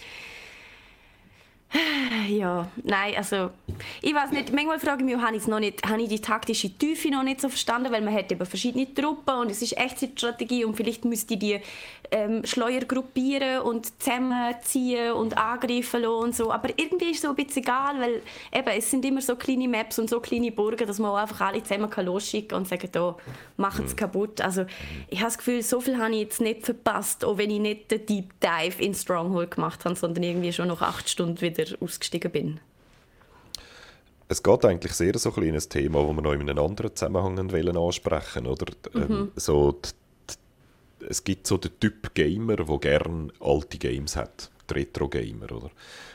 ja, nein, also ich weiß nicht, manchmal frage ich mich, habe ich, noch nicht, habe ich die taktische Tiefe noch nicht so verstanden, weil man hat eben verschiedene Truppen und es ist echt eine Strategie und vielleicht müsste ich die ähm, Schleuer gruppieren und zusammenziehen und angreifen lassen und so, aber irgendwie ist es so ein bisschen egal, weil eben, es sind immer so kleine Maps und so kleine Burgen, dass man auch einfach alle zusammen kann losschicken kann und sagen, da, machen es mhm. kaputt. Also ich habe das Gefühl, so viel habe ich jetzt nicht verpasst, auch wenn ich nicht den Deep Dive in Stronghold gemacht habe, sondern irgendwie schon nach acht Stunden wieder wieder ausgestiegen bin? es geht eigentlich sehr so ein kleines Thema, das wir noch in einem anderen Zusammenhang wollen ansprechen oder ähm, mhm. so die, die, es gibt so den Typ Gamer, der gerne alte Games hat, Retro-Gamer, oder?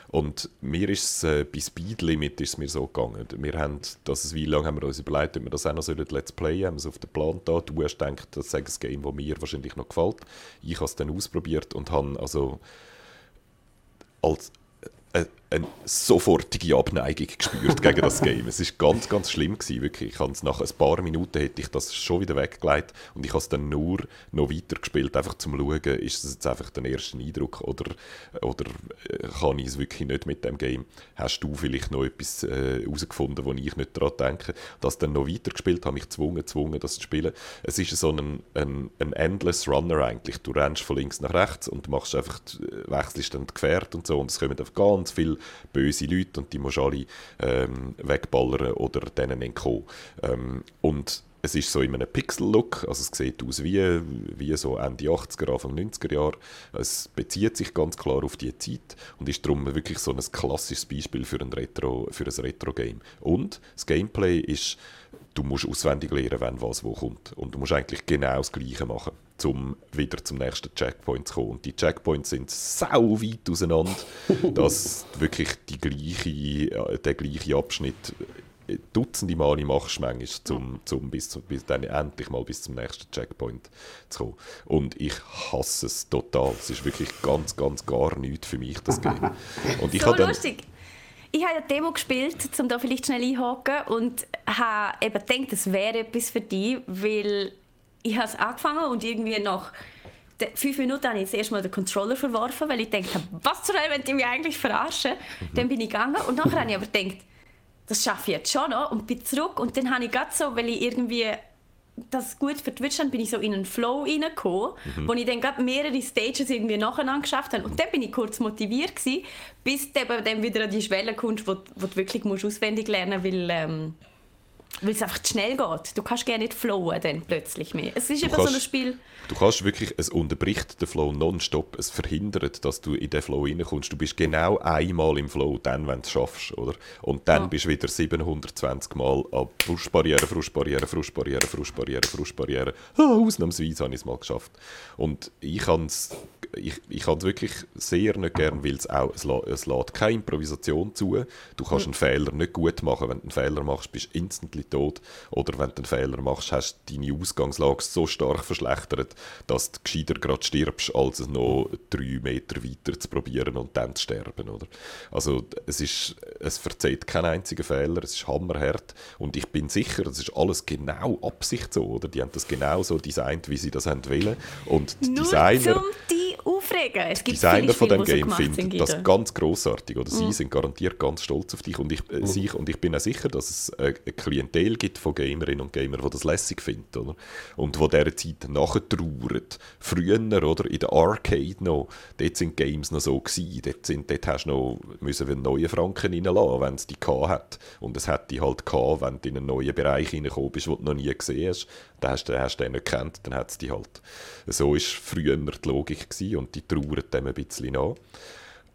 Und mir ist es äh, bei Speed Limit ist mir so gegangen. Wir haben, das wie lange haben wir uns überlegt, ob wir das auch noch sollen Let's Play haben, wir es auf den Plan da. Du hast gedacht, das ist ein Game, das mir wahrscheinlich noch gefällt. Ich habe es dann ausprobiert und habe also als äh, eine sofortige Abneigung gespürt gegen das Game. Es ist ganz, ganz schlimm gewesen, wirklich. Ich es nach ein paar Minuten hätte ich das schon wieder weggelegt und ich habe es dann nur noch weiter gespielt, einfach zum schauen, ist das jetzt einfach der erste Eindruck oder, oder äh, kann ich es wirklich nicht mit dem Game? Hast du vielleicht noch etwas herausgefunden, äh, wo ich nicht daran denke? Das dann noch weiter gespielt, habe mich gezwungen, gezwungen, das zu spielen. Es ist so ein, ein, ein endless Runner eigentlich. Du rennst von links nach rechts und machst einfach, äh, wechselst dann die Gefährte und so und es kommen einfach ganz viele böse Leute und die musst du alle ähm, wegballern oder denen entkommen. Ähm, und es ist so in einem Pixel-Look, also es sieht aus wie, wie so Ende 80er, Anfang 90er Jahre. Es bezieht sich ganz klar auf die Zeit und ist darum wirklich so ein klassisches Beispiel für ein Retro-Game. Retro und das Gameplay ist du musst auswendig lernen, wenn was wo kommt. Und du musst eigentlich genau das Gleiche machen, um wieder zum nächsten Checkpoint zu kommen. Und die Checkpoints sind sau weit auseinander, dass du wirklich die gleiche, den gleichen Abschnitt Dutzende Male machst, manchmal, zum, zum bis, zum, bis dann endlich mal bis zum nächsten Checkpoint zu kommen. Und ich hasse es total. Es ist wirklich ganz, ganz gar nichts für mich, das Game. Und ich so dann, lustig ich habe eine Demo gespielt, um da vielleicht schnell einhaken und habe eben gedacht, das wäre etwas für dich, weil ich habe es angefangen und irgendwie nach fünf Minuten habe ich das Mal den Controller verworfen, weil ich dachte, was zur Hölle, wenn die mich eigentlich verarschen? Mhm. Dann bin ich gegangen und nachher habe ich aber gedacht, das schaffe ich jetzt schon noch und bin zurück und dann habe ich gerade so, weil ich irgendwie das gut für Twitch bin ich so in einen Flow reingekommen, mhm. wo ich dann gerade mehrere Stages irgendwie nacheinander geschafft habe. Und dann bin ich kurz motiviert gewesen, bis du dann wieder an die Schwelle kommst, wo, wo du wirklich musst auswendig lernen musst, weil... Ähm, weil es einfach zu schnell geht. Du kannst gerne nicht flowen dann plötzlich mehr. Es ist eben so ein Spiel... Du kannst wirklich, es unterbricht den Flow nonstop. Es verhindert, dass du in den Flow reinkommst. Du bist genau einmal im Flow, dann, wenn du es schaffst. Oder? Und dann ja. bist du wieder 720 Mal an Frustbarriere, Frustbarriere, Frustbarriere, Frustbarriere, Frustbarriere. Ah, ausnahmsweise habe ich es mal geschafft. Und ich habe es ich, ich es wirklich sehr nicht gern, weil es auch, es, es lässt keine Improvisation zu. Du kannst einen Fehler nicht gut machen. Wenn du einen Fehler machst, bist du instantly tot. Oder wenn du einen Fehler machst, hast du deine Ausgangslage so stark verschlechtert, dass du gescheiter gerade stirbst, als es noch drei Meter weiter zu probieren und dann zu sterben. Oder? Also es, ist, es verzeiht keinen einzigen Fehler, es ist hammerhart und ich bin sicher, das ist alles genau Absicht so. Oder? Die haben das genau so designt, wie sie das haben wollen. Und die Nur Designer... Zum aufregen. Es gibt Designer von dem Game finden das ganz großartig oder sie mm. sind garantiert ganz stolz auf dich und ich, äh, mm. sich, und ich bin auch sicher, dass es äh, eine Klientel gibt von Gamerinnen und Gamern, die das lässig finden oder? und wo dieser Zeit nachtrauern. Früher oder in der Arcade noch, dort sind Games noch so gewesen. Dort, sind, dort hast du noch müssen einen neuen Franken reinlassen, wenn es die hat und es hätte halt gehabt, wenn du in einen neuen Bereich reingekommen bist, den du noch nie gesehen hast, dann hast du, hast du den nicht gekannt, dann hat es die halt. So war früher die Logik gewesen und die trauern dem ein bisschen nach.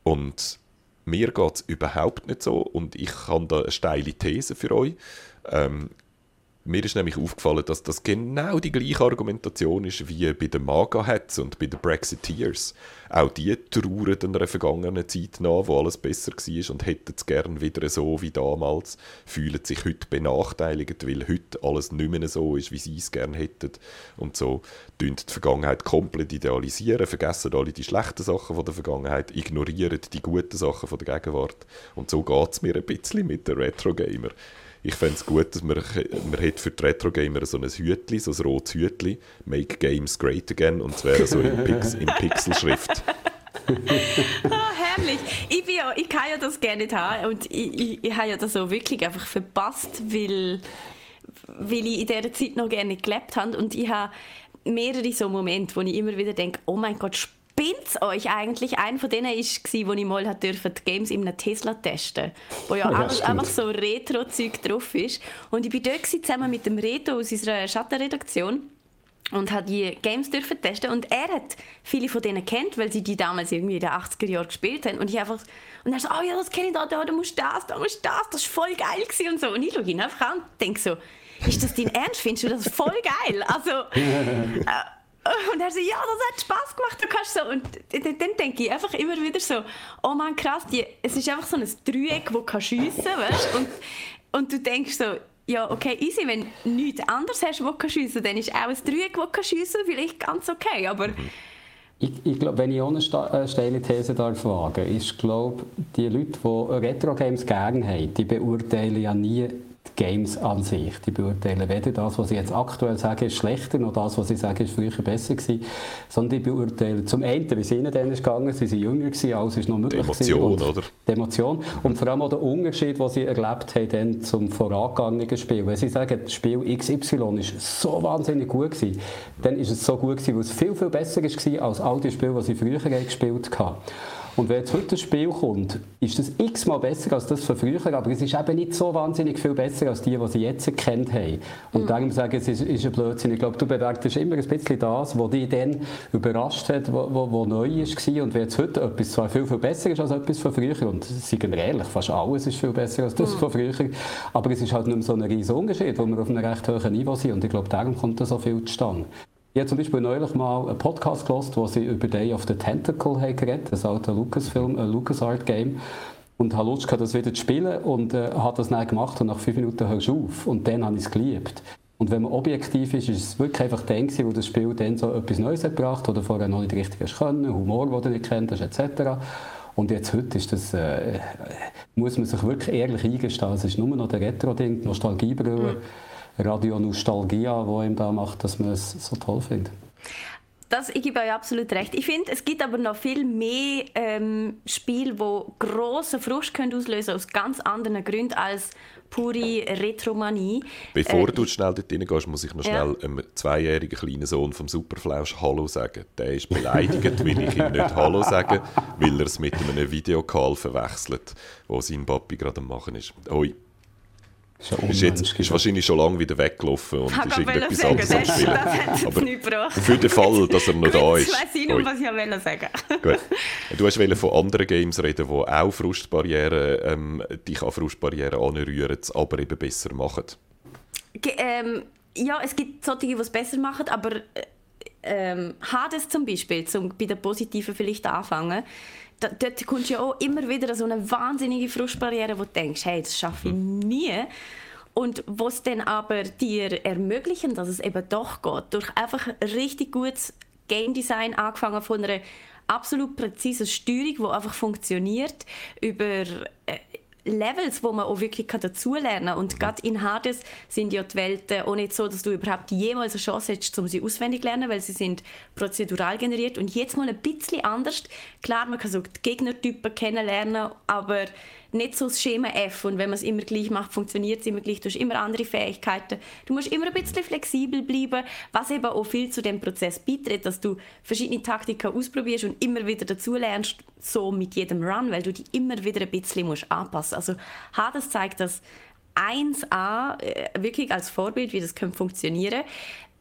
Und mir geht es überhaupt nicht so und ich habe da eine steile These für euch. Ähm, mir ist nämlich aufgefallen, dass das genau die gleiche Argumentation ist wie bei den Maga-Hats und bei den Brexiteers. Auch die trauern einer vergangenen Zeit nach, wo alles besser war und hätten es gerne wieder so wie damals, fühlen sich heute benachteiligt, weil heute alles nicht mehr so ist, wie sie es gerne hätten. Und so tun die Vergangenheit komplett idealisieren, vergessen alle die schlechten Sachen von der Vergangenheit, ignorieren die guten Sachen von der Gegenwart. Und so geht es mir ein bisschen mit den Retro-Gamer ich fände es gut, dass man, man hat für die Retro-Gamer so ein Hütli, so ein rotes Hütli, «Make Games Great Again» und es wäre so in, Pix, in Pixelschrift. ah, herrlich. Ich, bin ja, ich kann ja das gerne nicht haben und ich, ich, ich habe ja das so wirklich einfach verpasst, weil, weil ich in dieser Zeit noch gerne gelebt habe und ich habe mehrere so Momente, wo ich immer wieder denke, oh mein Gott, spinnt euch eigentlich? Ein von denen war, wo ich mal die Games in einem Tesla testen wo ja, ja einfach so Retro-Zeug drauf ist. Und ich war dort zusammen mit dem Reto aus unserer Schattenredaktion. und hat die Games dürfen testen und er hat viele von denen kennt, weil sie die damals irgendwie in den 80er Jahren gespielt haben und ich einfach und er so, oh ja, das kenne ich da, da, da musst das, da musst das, das war voll geil gewesen und so und ich schaue ihn einfach an und denke so, ist das dein Ernst? Findest du das voll geil? Also äh, und er so, ja, das hat Spaß gemacht, du kannst so. Und dann, dann denke ich einfach immer wieder so, oh man, krass, die, es ist einfach so ein Dreieck, das kann schiessen, weißt und, und du denkst so, ja, okay, easy, wenn du nichts anderes hast, das schiessen dann ist auch ein Dreieck, das schiessen vielleicht ganz okay, aber... Ich, ich glaube, wenn ich ohne steile These darf wagen, ist, glaube die Leute, die Retro-Games gerne haben, die beurteilen ja nie die Games an sich. Die beurteilen weder das, was ich jetzt aktuell sage, ist schlechter, noch das, was ich sage, ist früher besser gewesen, sondern die beurteilen zum einen, wie es ihnen dann ist gegangen, sie waren jünger gewesen, alles ist noch möglich Die Emotion, oder? Die Emotion und vor allem auch der Unterschied, den sie erlebt haben dann zum vorangegangenen Spiel. Wenn sie sagen, das Spiel XY ist so wahnsinnig gut gewesen, dann ist es so gut gewesen, weil es viel, viel besser war als all die Spiele, die sie früher gespielt haben. Und wenn jetzt heute ein Spiel kommt, ist das x-mal besser als das von früher, aber es ist eben nicht so wahnsinnig viel besser als die, die sie jetzt kennt haben. Und mhm. darum sage ich, es ist, ist ein Blödsinn. Ich glaube, du bewertest immer ein bisschen das, was dich dann überrascht hat, was neu war. Und wenn jetzt heute etwas zwar viel, viel besser ist als etwas von früher, und seien wir ehrlich, fast alles ist viel besser als das mhm. von früher, aber es ist halt nicht mehr so ein riesiger Unterschied, wo wir auf einem recht hohen Niveau sind. Und ich glaube, darum kommt da so viel zustande. Ich habe zum Beispiel neulich mal einen Podcast gelesen, wo sie über Day of the Tentacle haben geredet, das alte Lucasfilm, ein LucasArt Game. Und habe Lust gehabt, das wieder zu spielen und äh, habe das dann gemacht und nach fünf Minuten hörst du auf. Und dann habe ich es geliebt. Und wenn man objektiv ist, ist es wirklich einfach der, wo das Spiel dann so etwas Neues hat gebracht oder vorher noch nicht richtig hast können, Humor, den du nicht kennt hast, etc. Und jetzt heute ist das, äh, muss man sich wirklich ehrlich eingestehen, es ist nur noch der Retro-Ding, Nostalgiebrille. Mhm Radio Nostalgia, wo ihm da macht, dass man es so toll findet. Das, ich gebe euch absolut recht. Ich finde, es gibt aber noch viel mehr ähm, Spiele, die grossen Frust können auslösen aus ganz anderen Gründen als pure Retromanie. Bevor äh, du schnell dort reingehst, muss ich noch schnell ja. einem zweijährigen kleinen Sohn vom Superflausch Hallo sagen. Der ist beleidigt, weil ich ihm nicht Hallo sage, weil er es mit einem Videocall verwechselt, wo sein Papi gerade am machen ist. Hoi. Ist, jetzt, ist wahrscheinlich schon lange wieder weggelaufen und ist irgendetwas anderes am Spielen. Das Aber für den Fall, dass er noch da ist. Ich weiß nicht, was ich wollte sagen. Gut. Du hast von anderen Games reden, die auch Frustbarrieren, ähm, dich an Frustbarrieren anrühren, aber eben besser machen. Ge ähm, ja, es gibt solche, die es besser machen, aber äh, ähm, Hades zum Beispiel, um bei den Positiven vielleicht anfangen, da, dort kommst du ja auch immer wieder so eine wahnsinnige Frustbarriere, wo du denkst, hey, das schaffe ich mhm. Nie. Und was dann aber dir ermöglichen, dass es eben doch geht, durch einfach richtig gutes Game Design, angefangen von einer absolut präzisen Steuerung, die einfach funktioniert, über äh, Levels, wo man auch wirklich dazulernen kann. Und gerade in Hades sind ja die Welten auch nicht so, dass du überhaupt jemals eine Chance hast, um sie auswendig zu lernen, weil sie sind prozedural generiert und jetzt mal ein bisschen anders. Klar, man kann so die Gegnertypen kennenlernen, aber nicht so das Schema F und wenn man es immer gleich macht, funktioniert es immer gleich. Du hast immer andere Fähigkeiten. Du musst immer ein bisschen flexibel bleiben, was eben auch viel zu dem Prozess beiträgt, dass du verschiedene Taktiken ausprobierst und immer wieder dazu lernst, so mit jedem Run, weil du die immer wieder ein bisschen musst anpassen. Also Hades zeigt das 1a äh, wirklich als Vorbild, wie das funktionieren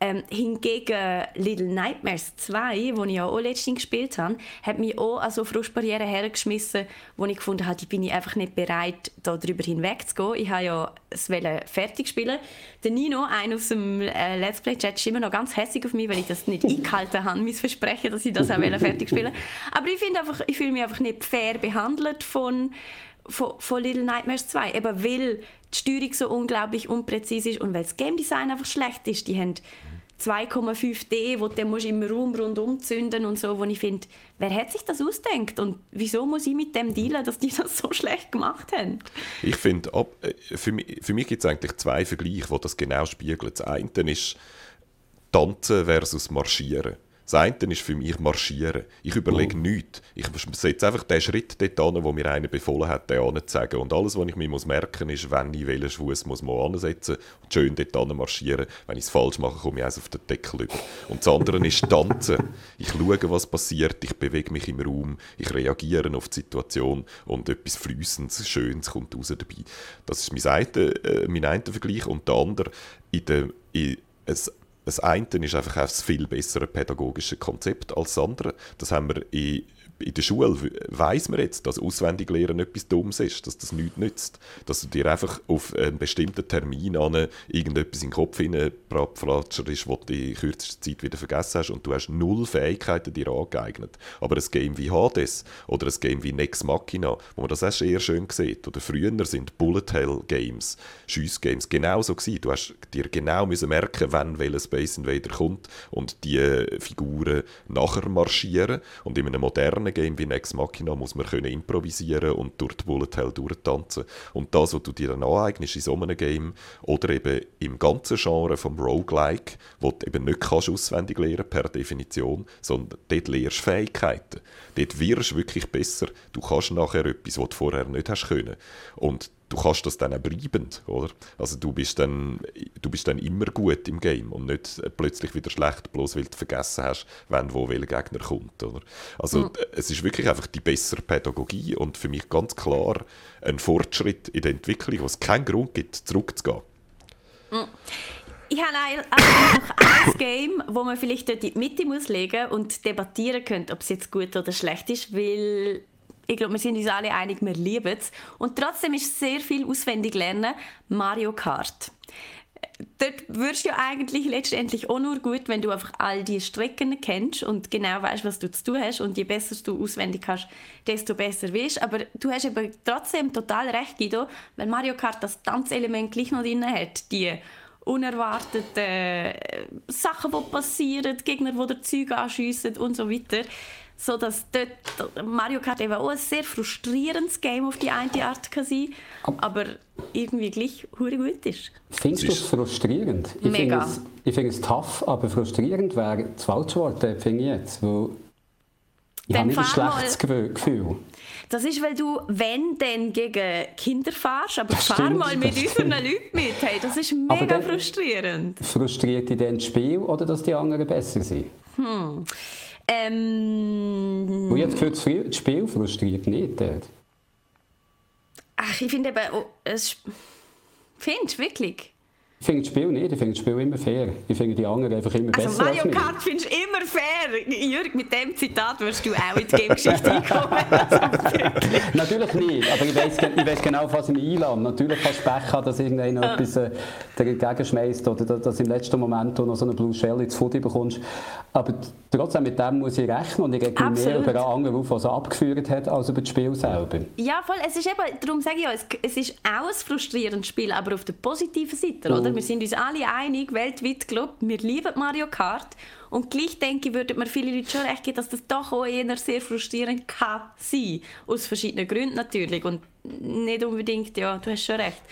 ähm, hingegen Little Nightmares 2, wo ich ja auch letztens gespielt habe, hat mich auch an so Frustbarrieren hergeschmissen, wo ich gefunden habe, ich bin einfach nicht bereit, da darüber hinwegzugehen. Ich habe ja es fertig spielen. Der Nino, einer aus dem äh, Let's Play Chat, ist immer noch ganz hässlich auf mich, weil ich das nicht eingehalten habe, mein Versprechen, dass ich das auch fertig spielen Aber ich einfach, ich fühle mich einfach nicht fair behandelt von von, von Little Nightmares 2. Eben weil die Steuerung so unglaublich unpräzise ist und weil das Game Design einfach schlecht ist. Die haben 2,5D, wo du dann im Raum rundum zünden und so, wo ich finde, wer hat sich das ausdenkt und wieso muss ich mit dem dealen, dass die das so schlecht gemacht haben? Ich finde, äh, für mich, mich gibt es eigentlich zwei Vergleiche, die das genau spiegeln. Das eine ist Tanzen versus Marschieren. Das eine ist für mich marschieren. Ich überlege oh. nichts. Ich setze einfach den Schritt dort an, wo mir einer befohlen hat, den anzusagen. Und alles, was ich mir muss merken muss, ist, wenn ich welchen Fuß muss man ansetzen und schön dort marschieren. Wenn ich es falsch mache, komme ich eins auf den Deckel über. Und das andere ist tanzen. Ich schaue, was passiert, ich bewege mich im Raum, ich reagiere auf die Situation und etwas Flüssendes, Schönes kommt raus dabei. Das ist mein, eine, äh, mein einer Vergleich. Und der andere, in der, in, es das eine ist einfach ein viel bessere pädagogische Konzept als das andere. Das haben wir in in der Schule weiß man jetzt, dass Auswendiglehren etwas Dummes ist, dass das nichts nützt. Dass du dir einfach auf einen bestimmten Termin an irgendetwas in den Kopf hineinflatscherst, was du in kürzester Zeit wieder vergessen hast und du hast null Fähigkeiten dir angeeignet. Aber ein Game wie Hades oder ein Game wie Nex Machina, wo man das auch sehr schön sieht, oder früher sind Bullet Hell Games, Schiessgames genauso gewesen. Du hast dir genau müssen merken, wann welcher Space Invader kommt und die Figuren nachher marschieren und in einem modernen Game wie Next Machina muss man können improvisieren und durch die Bullet Hell durchtanzen. Und das, was du dir dann aneignest in so einem Game oder eben im ganzen Genre vom Roguelike, wo du eben nicht kannst auswendig lernen per Definition, sondern dort lernst du Fähigkeiten. Dort wirst du wirklich besser. Du kannst nachher etwas, was du vorher nicht hast können. Und du kannst das dann auch bleibend, oder? Also du bist dann, du bist dann immer gut im Game und nicht plötzlich wieder schlecht, bloß weil du vergessen hast, wenn wo welcher Gegner kommt, oder? Also mhm. es ist wirklich einfach die bessere Pädagogie und für mich ganz klar ein Fortschritt in der Entwicklung, wo es keinen Grund gibt, zurückzugehen. Mhm. Ich habe einfach ein Game, wo man vielleicht dort in die Mitte muss legen und debattieren könnte, ob es jetzt gut oder schlecht ist, weil ich glaube, wir sind uns alle einig, wir lieben es. Und trotzdem ist sehr viel auswendig lernen Mario Kart. Dort wirst du ja eigentlich letztendlich auch nur gut, wenn du einfach all die Strecken kennst und genau weißt, was du zu tun hast. Und je besser du auswendig hast, desto besser wirst. Aber du hast aber trotzdem total recht, Guido, weil Mario Kart das Tanzelement gleich noch drin hat. Die unerwarteten äh, Sachen, die passieren, Gegner, die der Zeug anschiessen und so weiter so dass dort Mario Kart eben auch ein sehr frustrierendes Game auf die eine Art kann sein aber irgendwie gleich hure gut ist. Findest du es frustrierend? Ich Mega. Find es, ich finde es tough, aber frustrierend wäre das falsche Wort, finde ich jetzt. Weil ich habe nicht ein schlechtes Gefühl. Das ist, weil du, wenn, dann gegen Kinder fahrst, aber das fahr stimmt, mal mit unseren Leuten mit. Hey, das ist mega frustrierend. Frustriert dich denn das Spiel oder dass die anderen besser sind? Hm. Ähm, Und jetzt für das Spiel frustriert nicht dort. Ach, ich finde eben, oh, es findest wirklich? Ich finde das Spiel nicht, ich finde das Spiel immer fair. Ich finde die anderen einfach immer also besser Mario Kart findest du immer fair. Jürg, mit dem Zitat wirst du auch in die Game-Geschichte einkommen. Natürlich nicht, aber ich weiß, ich weiss genau, was ich mich einlasse. Natürlich kannst du Pech haben, dass irgendeiner ja. etwas äh, dagegen schmeißt oder dass im letzten Moment noch so eine Blue Shell ins Footy bekommst. Aber trotzdem, mit dem muss ich rechnen und ich rege mehr über einen anderen auf, was er abgeführt hat, als über das Spiel selber. Ja, voll. Es ist eben, darum sage ich ja, es, es ist auch ein frustrierendes Spiel, aber auf der positiven Seite, oder? Oder? Wir sind uns alle einig, weltweit, glaube wir lieben Mario Kart. Und gleich denke ich, würden mir viele Leute schon recht geben, dass das doch auch eher sehr frustrierend kann sein. Aus verschiedenen Gründen natürlich. Und nicht unbedingt, ja, du hast schon recht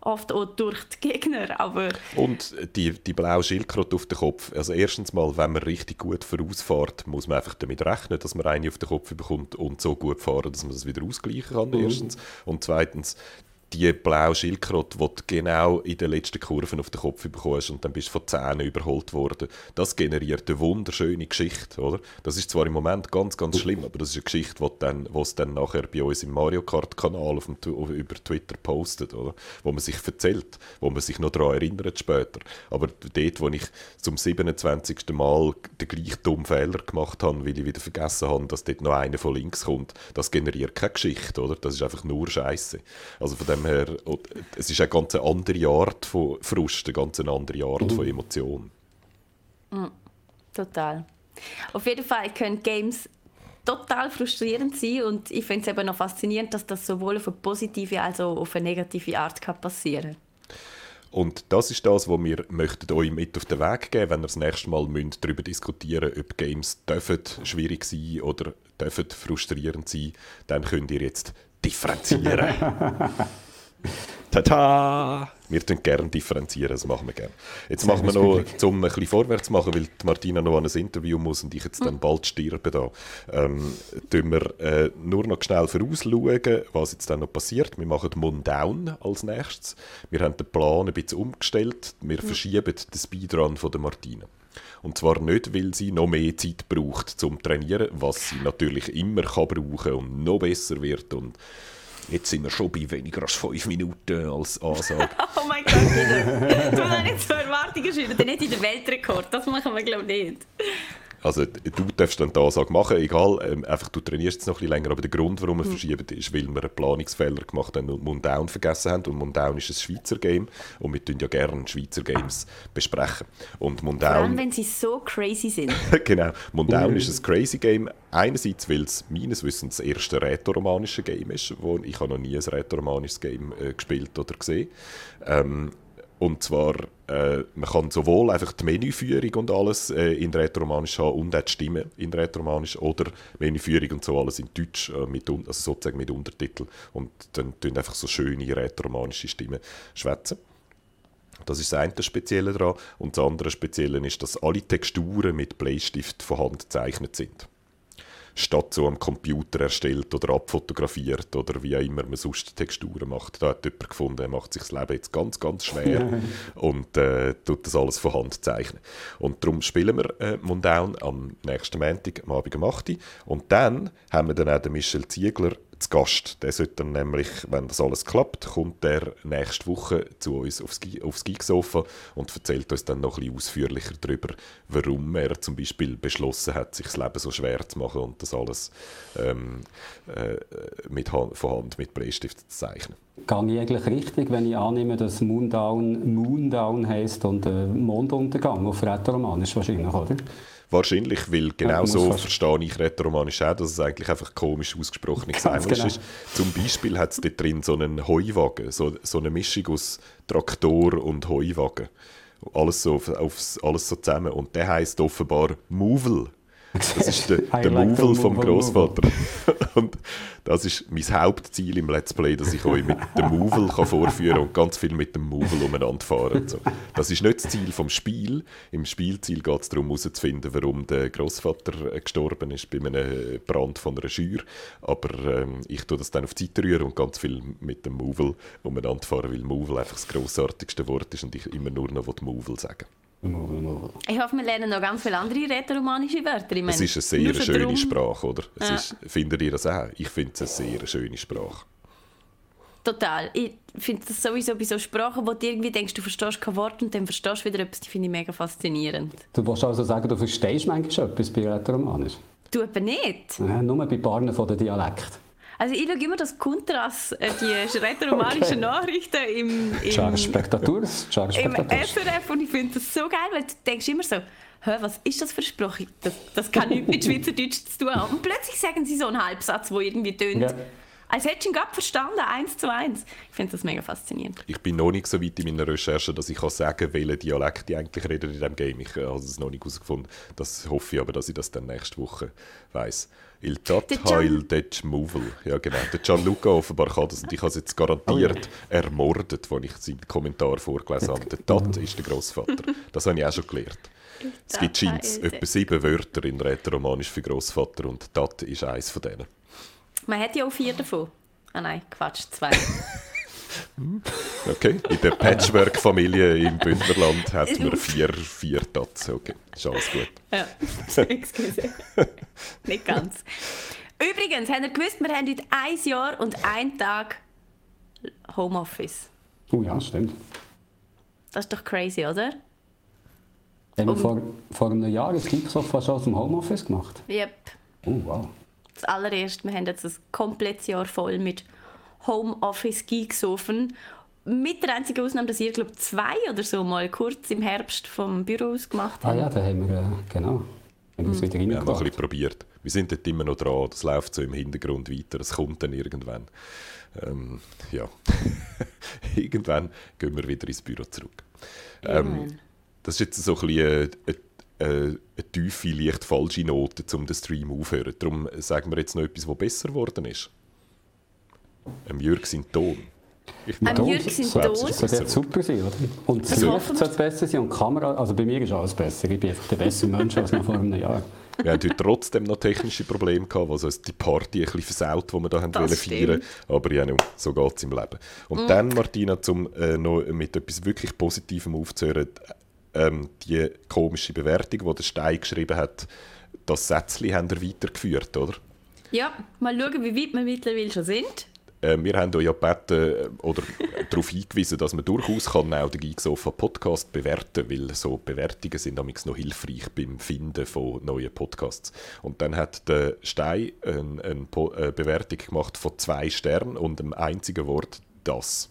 oft auch durch die Gegner. Aber und die, die blaue Schildkröte auf den Kopf. Also erstens mal, wenn man richtig gut vorausfährt, muss man einfach damit rechnen, dass man eine auf den Kopf bekommt und so gut fahren, dass man das wieder ausgleichen kann, mhm. erstens. Und zweitens, die blaue Schildkröte, die du genau in den letzten Kurven auf den Kopf bekommst und dann bist du von Zähnen überholt worden. Das generiert eine wunderschöne Geschichte, oder? Das ist zwar im Moment ganz, ganz schlimm, aber das ist eine Geschichte, die dann, es dann nachher bei uns im Mario Kart-Kanal auf über Twitter postet, oder? Wo man sich erzählt, wo man sich noch daran erinnert später. Aber dort, wo ich zum 27. Mal den gleichen dummen Fehler gemacht habe, weil ich wieder vergessen habe, dass dort noch einer von links kommt, das generiert keine Geschichte, oder? Das ist einfach nur Scheiße. Also von dem dem her, es ist eine ganz andere Art von Frust, eine ganz andere Art mhm. von Emotion. Mhm. Total. Auf jeden Fall können Games total frustrierend sein und ich finde es eben noch faszinierend, dass das sowohl auf eine positive als auch auf eine negative Art kann passieren und das ist das, was wir möchten euch mit auf den Weg geben, wenn ihr das nächste Mal müsst darüber diskutieren ob Games dürfen schwierig sein oder dürfen frustrierend sein, dann könnt ihr jetzt differenzieren. Tada! Wir tun gerne differenzieren, das machen wir gerne. Jetzt machen wir noch, um ein bisschen vorwärts zu machen, weil die Martina noch an ein Interview muss und ich jetzt dann bald sterbe da, ähm, tun wir äh, nur noch schnell vorausschauen, was jetzt dann noch passiert. Wir machen Mundown als nächstes. Wir haben den Plan ein bisschen umgestellt. Wir verschieben den Speedrun von der Martina. Und zwar nicht, weil sie noch mehr Zeit braucht zum Trainieren, was sie natürlich immer kann brauchen und noch besser wird und Jetzt sind wir schon bei weniger als fünf Minuten als Ansage. oh mein Gott, du musst nicht so Erwartungen schreiben, dann nicht in der Weltrekord. Das machen wir, glaube ich, nicht. Also du darfst dann die Ansage machen, egal, ähm, einfach du trainierst jetzt noch ein bisschen länger, aber der Grund, warum wir mhm. verschieben, ist, weil wir einen Planungsfehler gemacht haben und Mundown vergessen haben und Mundown ist ein Schweizer Game und wir tun ja gerne Schweizer Games besprechen. Und Mundown, Vor allem, wenn sie so crazy sind. genau, Mundown ist ein crazy Game, einerseits, weil es meines Wissens das erste rätoromanische Game ist, wo ich habe noch nie ein rätoromanisches Game äh, gespielt oder gesehen. Ähm, und zwar, äh, man kann sowohl einfach die Menüführung und alles äh, in Rätoromanisch haben und auch die Stimme in Rätoromanisch oder Menüführung und so alles in Deutsch, äh, mit, also sozusagen mit Untertitel. Und dann tun einfach so schöne rätoromanische Stimmen schwätzen. Das ist das eine Spezielle daran. Und das andere Spezielle ist, dass alle Texturen mit Bleistift von Hand gezeichnet sind statt so am Computer erstellt oder abfotografiert oder wie auch immer man sonst Texturen macht. Da hat jemand gefunden, er macht sich das Leben jetzt ganz, ganz schwer und äh, tut das alles von Hand zeichnen. Und darum spielen wir äh, Mundown am nächsten Montag, am Abend um 8 Uhr. Und dann haben wir dann auch den Michel Ziegler zu Gast. Der sollte dann nämlich, wenn das alles klappt, kommt er nächste Woche zu uns aufs, Geeksofa und erzählt uns dann noch ein bisschen ausführlicher darüber, warum er zum Beispiel beschlossen hat, sich das Leben so schwer zu machen und das alles ähm, äh, mit Hand, von Hand mit Bleistift zu zeichnen. Gehe ich eigentlich richtig, wenn ich annehme, dass Moondown Moondown heisst und äh, Monduntergang auf Rätoromanisch wahrscheinlich, oder? Wahrscheinlich, weil genau ja, so verstehe ich Rätoromanisch auch, dass es eigentlich einfach komisch ausgesprochenes Englisch genau. ist. Zum Beispiel hat es dort drin so einen Heuwagen, so, so eine Mischung aus Traktor und Heuwagen. Alles so, aufs, alles so zusammen. Und der heißt offenbar Movel. Das ist der, der Move vom Großvater. und das ist mein Hauptziel im Let's Play, dass ich euch mit dem Movel vorführen kann und ganz viel mit dem Movel umeinander fahren. So. Das ist nicht das Ziel vom Spiel. Im Spielziel geht es darum herauszufinden, warum der Großvater äh, gestorben ist bei einem Brand von einer Schür. Aber ähm, ich tue das dann auf die Seite rühren und ganz viel mit dem Movel umeinander fahren, weil Movel einfach das grossartigste Wort ist und ich immer nur noch Movel sagen ich hoffe, wir lernen noch ganz viele andere rätoromanische Wörter. Ich meine, es ist eine sehr schöne darum. Sprache, oder? Es ja. ist, findet ihr das auch? Ich finde es eine sehr schöne Sprache. Total. Ich finde das sowieso bei so Sprachen, wo du irgendwie denkst, du verstehst kein Wort und dann verstehst du wieder etwas, die finde ich mega faszinierend. Du willst also sagen, du verstehst manchmal etwas bei Rätoromanisch? Du aber nicht. Ja, nur bei Paaren von der Dialekt. Also ich schaue immer das Kontras, äh, die rätoromanischen okay. Nachrichten im, im, im SRF und ich finde das so geil, weil du denkst immer so, Hä, was ist das für Spruch? Das, das kann nichts mit Schweizerdeutsch zu tun haben. Und plötzlich sagen sie so einen Halbsatz, der irgendwie tönt. Ja. Als hättest du ihn gerade verstanden, eins zu eins. Ich finde das mega faszinierend. Ich bin noch nicht so weit in meiner Recherche, dass ich kann sagen kann, welchen Dialekt ich eigentlich rede in diesem Game. Ich habe es noch nicht herausgefunden. Das hoffe ich aber, dass ich das dann nächste Woche weiss. Il Tatheil det Movel. Ja, genau. Der Gianluca offenbar kann das. Und ich habe es jetzt garantiert oh, ermordet, als ich seinen Kommentar vorgelesen habe. Der Tat ist der Großvater. Das habe ich auch schon gelernt. Es gibt scheint etwa sieben Wörter in Rätoromanisch für Großvater und Tat ist eines von denen. Man hat ja auch vier davon. Ah nein, Quatsch, zwei. Okay, in der Patchwork-Familie im Bündnerland hat man vier, vier Tats. Okay, ist alles gut. Ja, excuse. Nicht ganz. Übrigens, habt ihr gewusst, wir haben heute ein Jahr und einen Tag Homeoffice. Oh ja, stimmt. Das ist doch crazy, oder? Haben wir vor, vor einem Jahr das Geeksofa schon aus dem Homeoffice gemacht? Yep. Oh, wow. Das allererste, wir haben jetzt ein komplettes Jahr voll mit Homeoffice Geeksofen. Mit der einzigen Ausnahme, dass ihr, glaube zwei oder so mal kurz im Herbst vom Büro aus gemacht habt. Ah ja, da haben wir, äh, genau. Haben mhm. wieder wir haben noch ein bisschen probiert. Wir sind dort immer noch dran, das läuft so im Hintergrund weiter, es kommt dann irgendwann. Ähm, ja, irgendwann gehen wir wieder ins Büro zurück. Ähm, das ist jetzt so ein bisschen eine, eine, eine tiefe, leicht falsche Note, um den Stream aufzuhören. Darum sagen wir jetzt noch etwas, was besser geworden ist. Am Jürg sind Ton. Am Jürg sind Ton. Das sollte super sein, oder? Und das Licht sollte besser sein und die Kamera, also bei mir ist alles besser. Ich bin einfach der bessere Mensch als noch vor einem Jahr. Wir hatten heute trotzdem noch technische Probleme, gehabt, was uns die Party ein bisschen versaut, die wir da haben wollen feiern Aber ja, so geht es im Leben. Und mm. dann, Martina, um äh, noch mit etwas wirklich Positivem aufzuhören, ähm, die komische Bewertung, die der Stein geschrieben hat, das Sätzchen haben wir weitergeführt, oder? Ja, mal schauen, wie weit wir mittlerweile schon sind. äh, wir haben euch ja gebeten äh, oder darauf hingewiesen, dass man durchaus kann auch den Geeksofa Podcast bewerten kann, weil so Bewertungen sind damals noch hilfreich beim Finden von neuen Podcasts. Und dann hat der Stein eine, eine äh, Bewertung gemacht von zwei Sternen und dem einzigen Wort «das».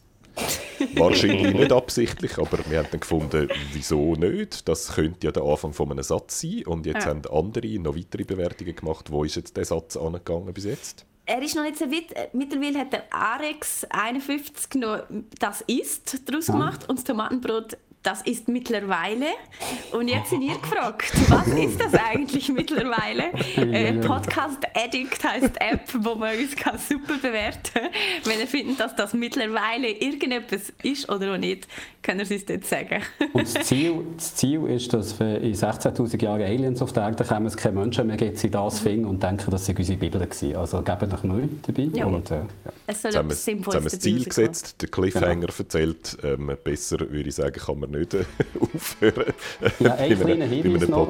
Wahrscheinlich nicht absichtlich, aber wir haben dann gefunden, wieso nicht? Das könnte ja der Anfang von einem Satz sein. Und jetzt ja. haben andere noch weitere Bewertungen gemacht. Wo ist jetzt der Satz angegangen bis jetzt? Er ist noch nicht so weit. Mittlerweile hat der Arex 51 noch das ist daraus gemacht und das Tomatenbrot das ist mittlerweile. Und jetzt sind ihr gefragt, was ist das eigentlich mittlerweile? Äh, Podcast Addict heißt App, wo man uns kann super bewerten kann. Wenn ihr findet, dass das mittlerweile irgendetwas ist oder auch nicht, können Sie es dort sagen. Und das Ziel, das Ziel ist, dass wir in 16'000 Jahren Aliens auf der Erde kommen, es keine Menschen mehr gibt, sie das finden und denken, dass sie unsere Bibel waren. Also geben euch neu dabei. Ja. Und, äh, ja. Es soll jetzt haben wir, jetzt haben wir das Ziel gesetzt, den Cliffhanger genau. erzählt. Ähm, besser würde ich sagen, kann man nicht äh, aufhören. Ja, ein kleiner Hinweis noch.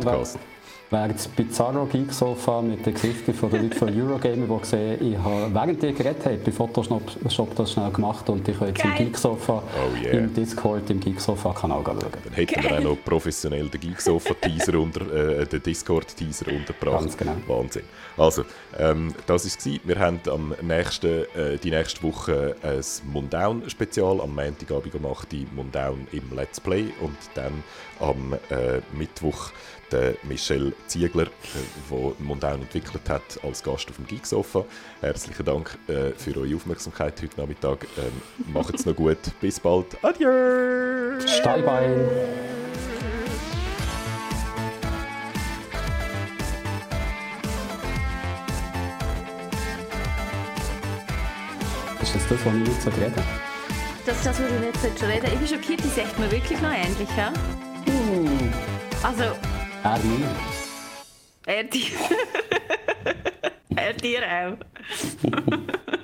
Wer das Bizarro Geek Sofa mit den Gesichtern von den Leuten von Eurogamer, die gesehen ich habe, während ihr geredet habt, bei Photoshop das schnell gemacht und ich kann jetzt Geil. im Geek Sofa oh yeah. im Discord, im Geek Sofa Kanal schauen. Dann hätten Geil. wir auch noch professionell den Geek Sofa Teaser unter, äh, den Discord Teaser untergebracht. Ganz genau. Wahnsinn. Also, ähm, das war es. Wir haben am nächsten, äh, die nächste Woche ein Mundown-Spezial am Montagabend gemacht, die Mundown im Let's Play und dann am äh, Mittwoch der Michel Ziegler, der äh, Mundown entwickelt hat, als Gast auf dem Geeksofa. Herzlichen Dank äh, für eure Aufmerksamkeit heute Nachmittag. Ähm, Macht es noch gut. Bis bald. Adieu! Steibein! Ist das das, was ich nicht so reden Das ist das, was ich so reden Ich bin schockiert, die sagt mir wirklich noch ähnlich. Ja? Uh. Also, er mir. Er dir. er dir auch.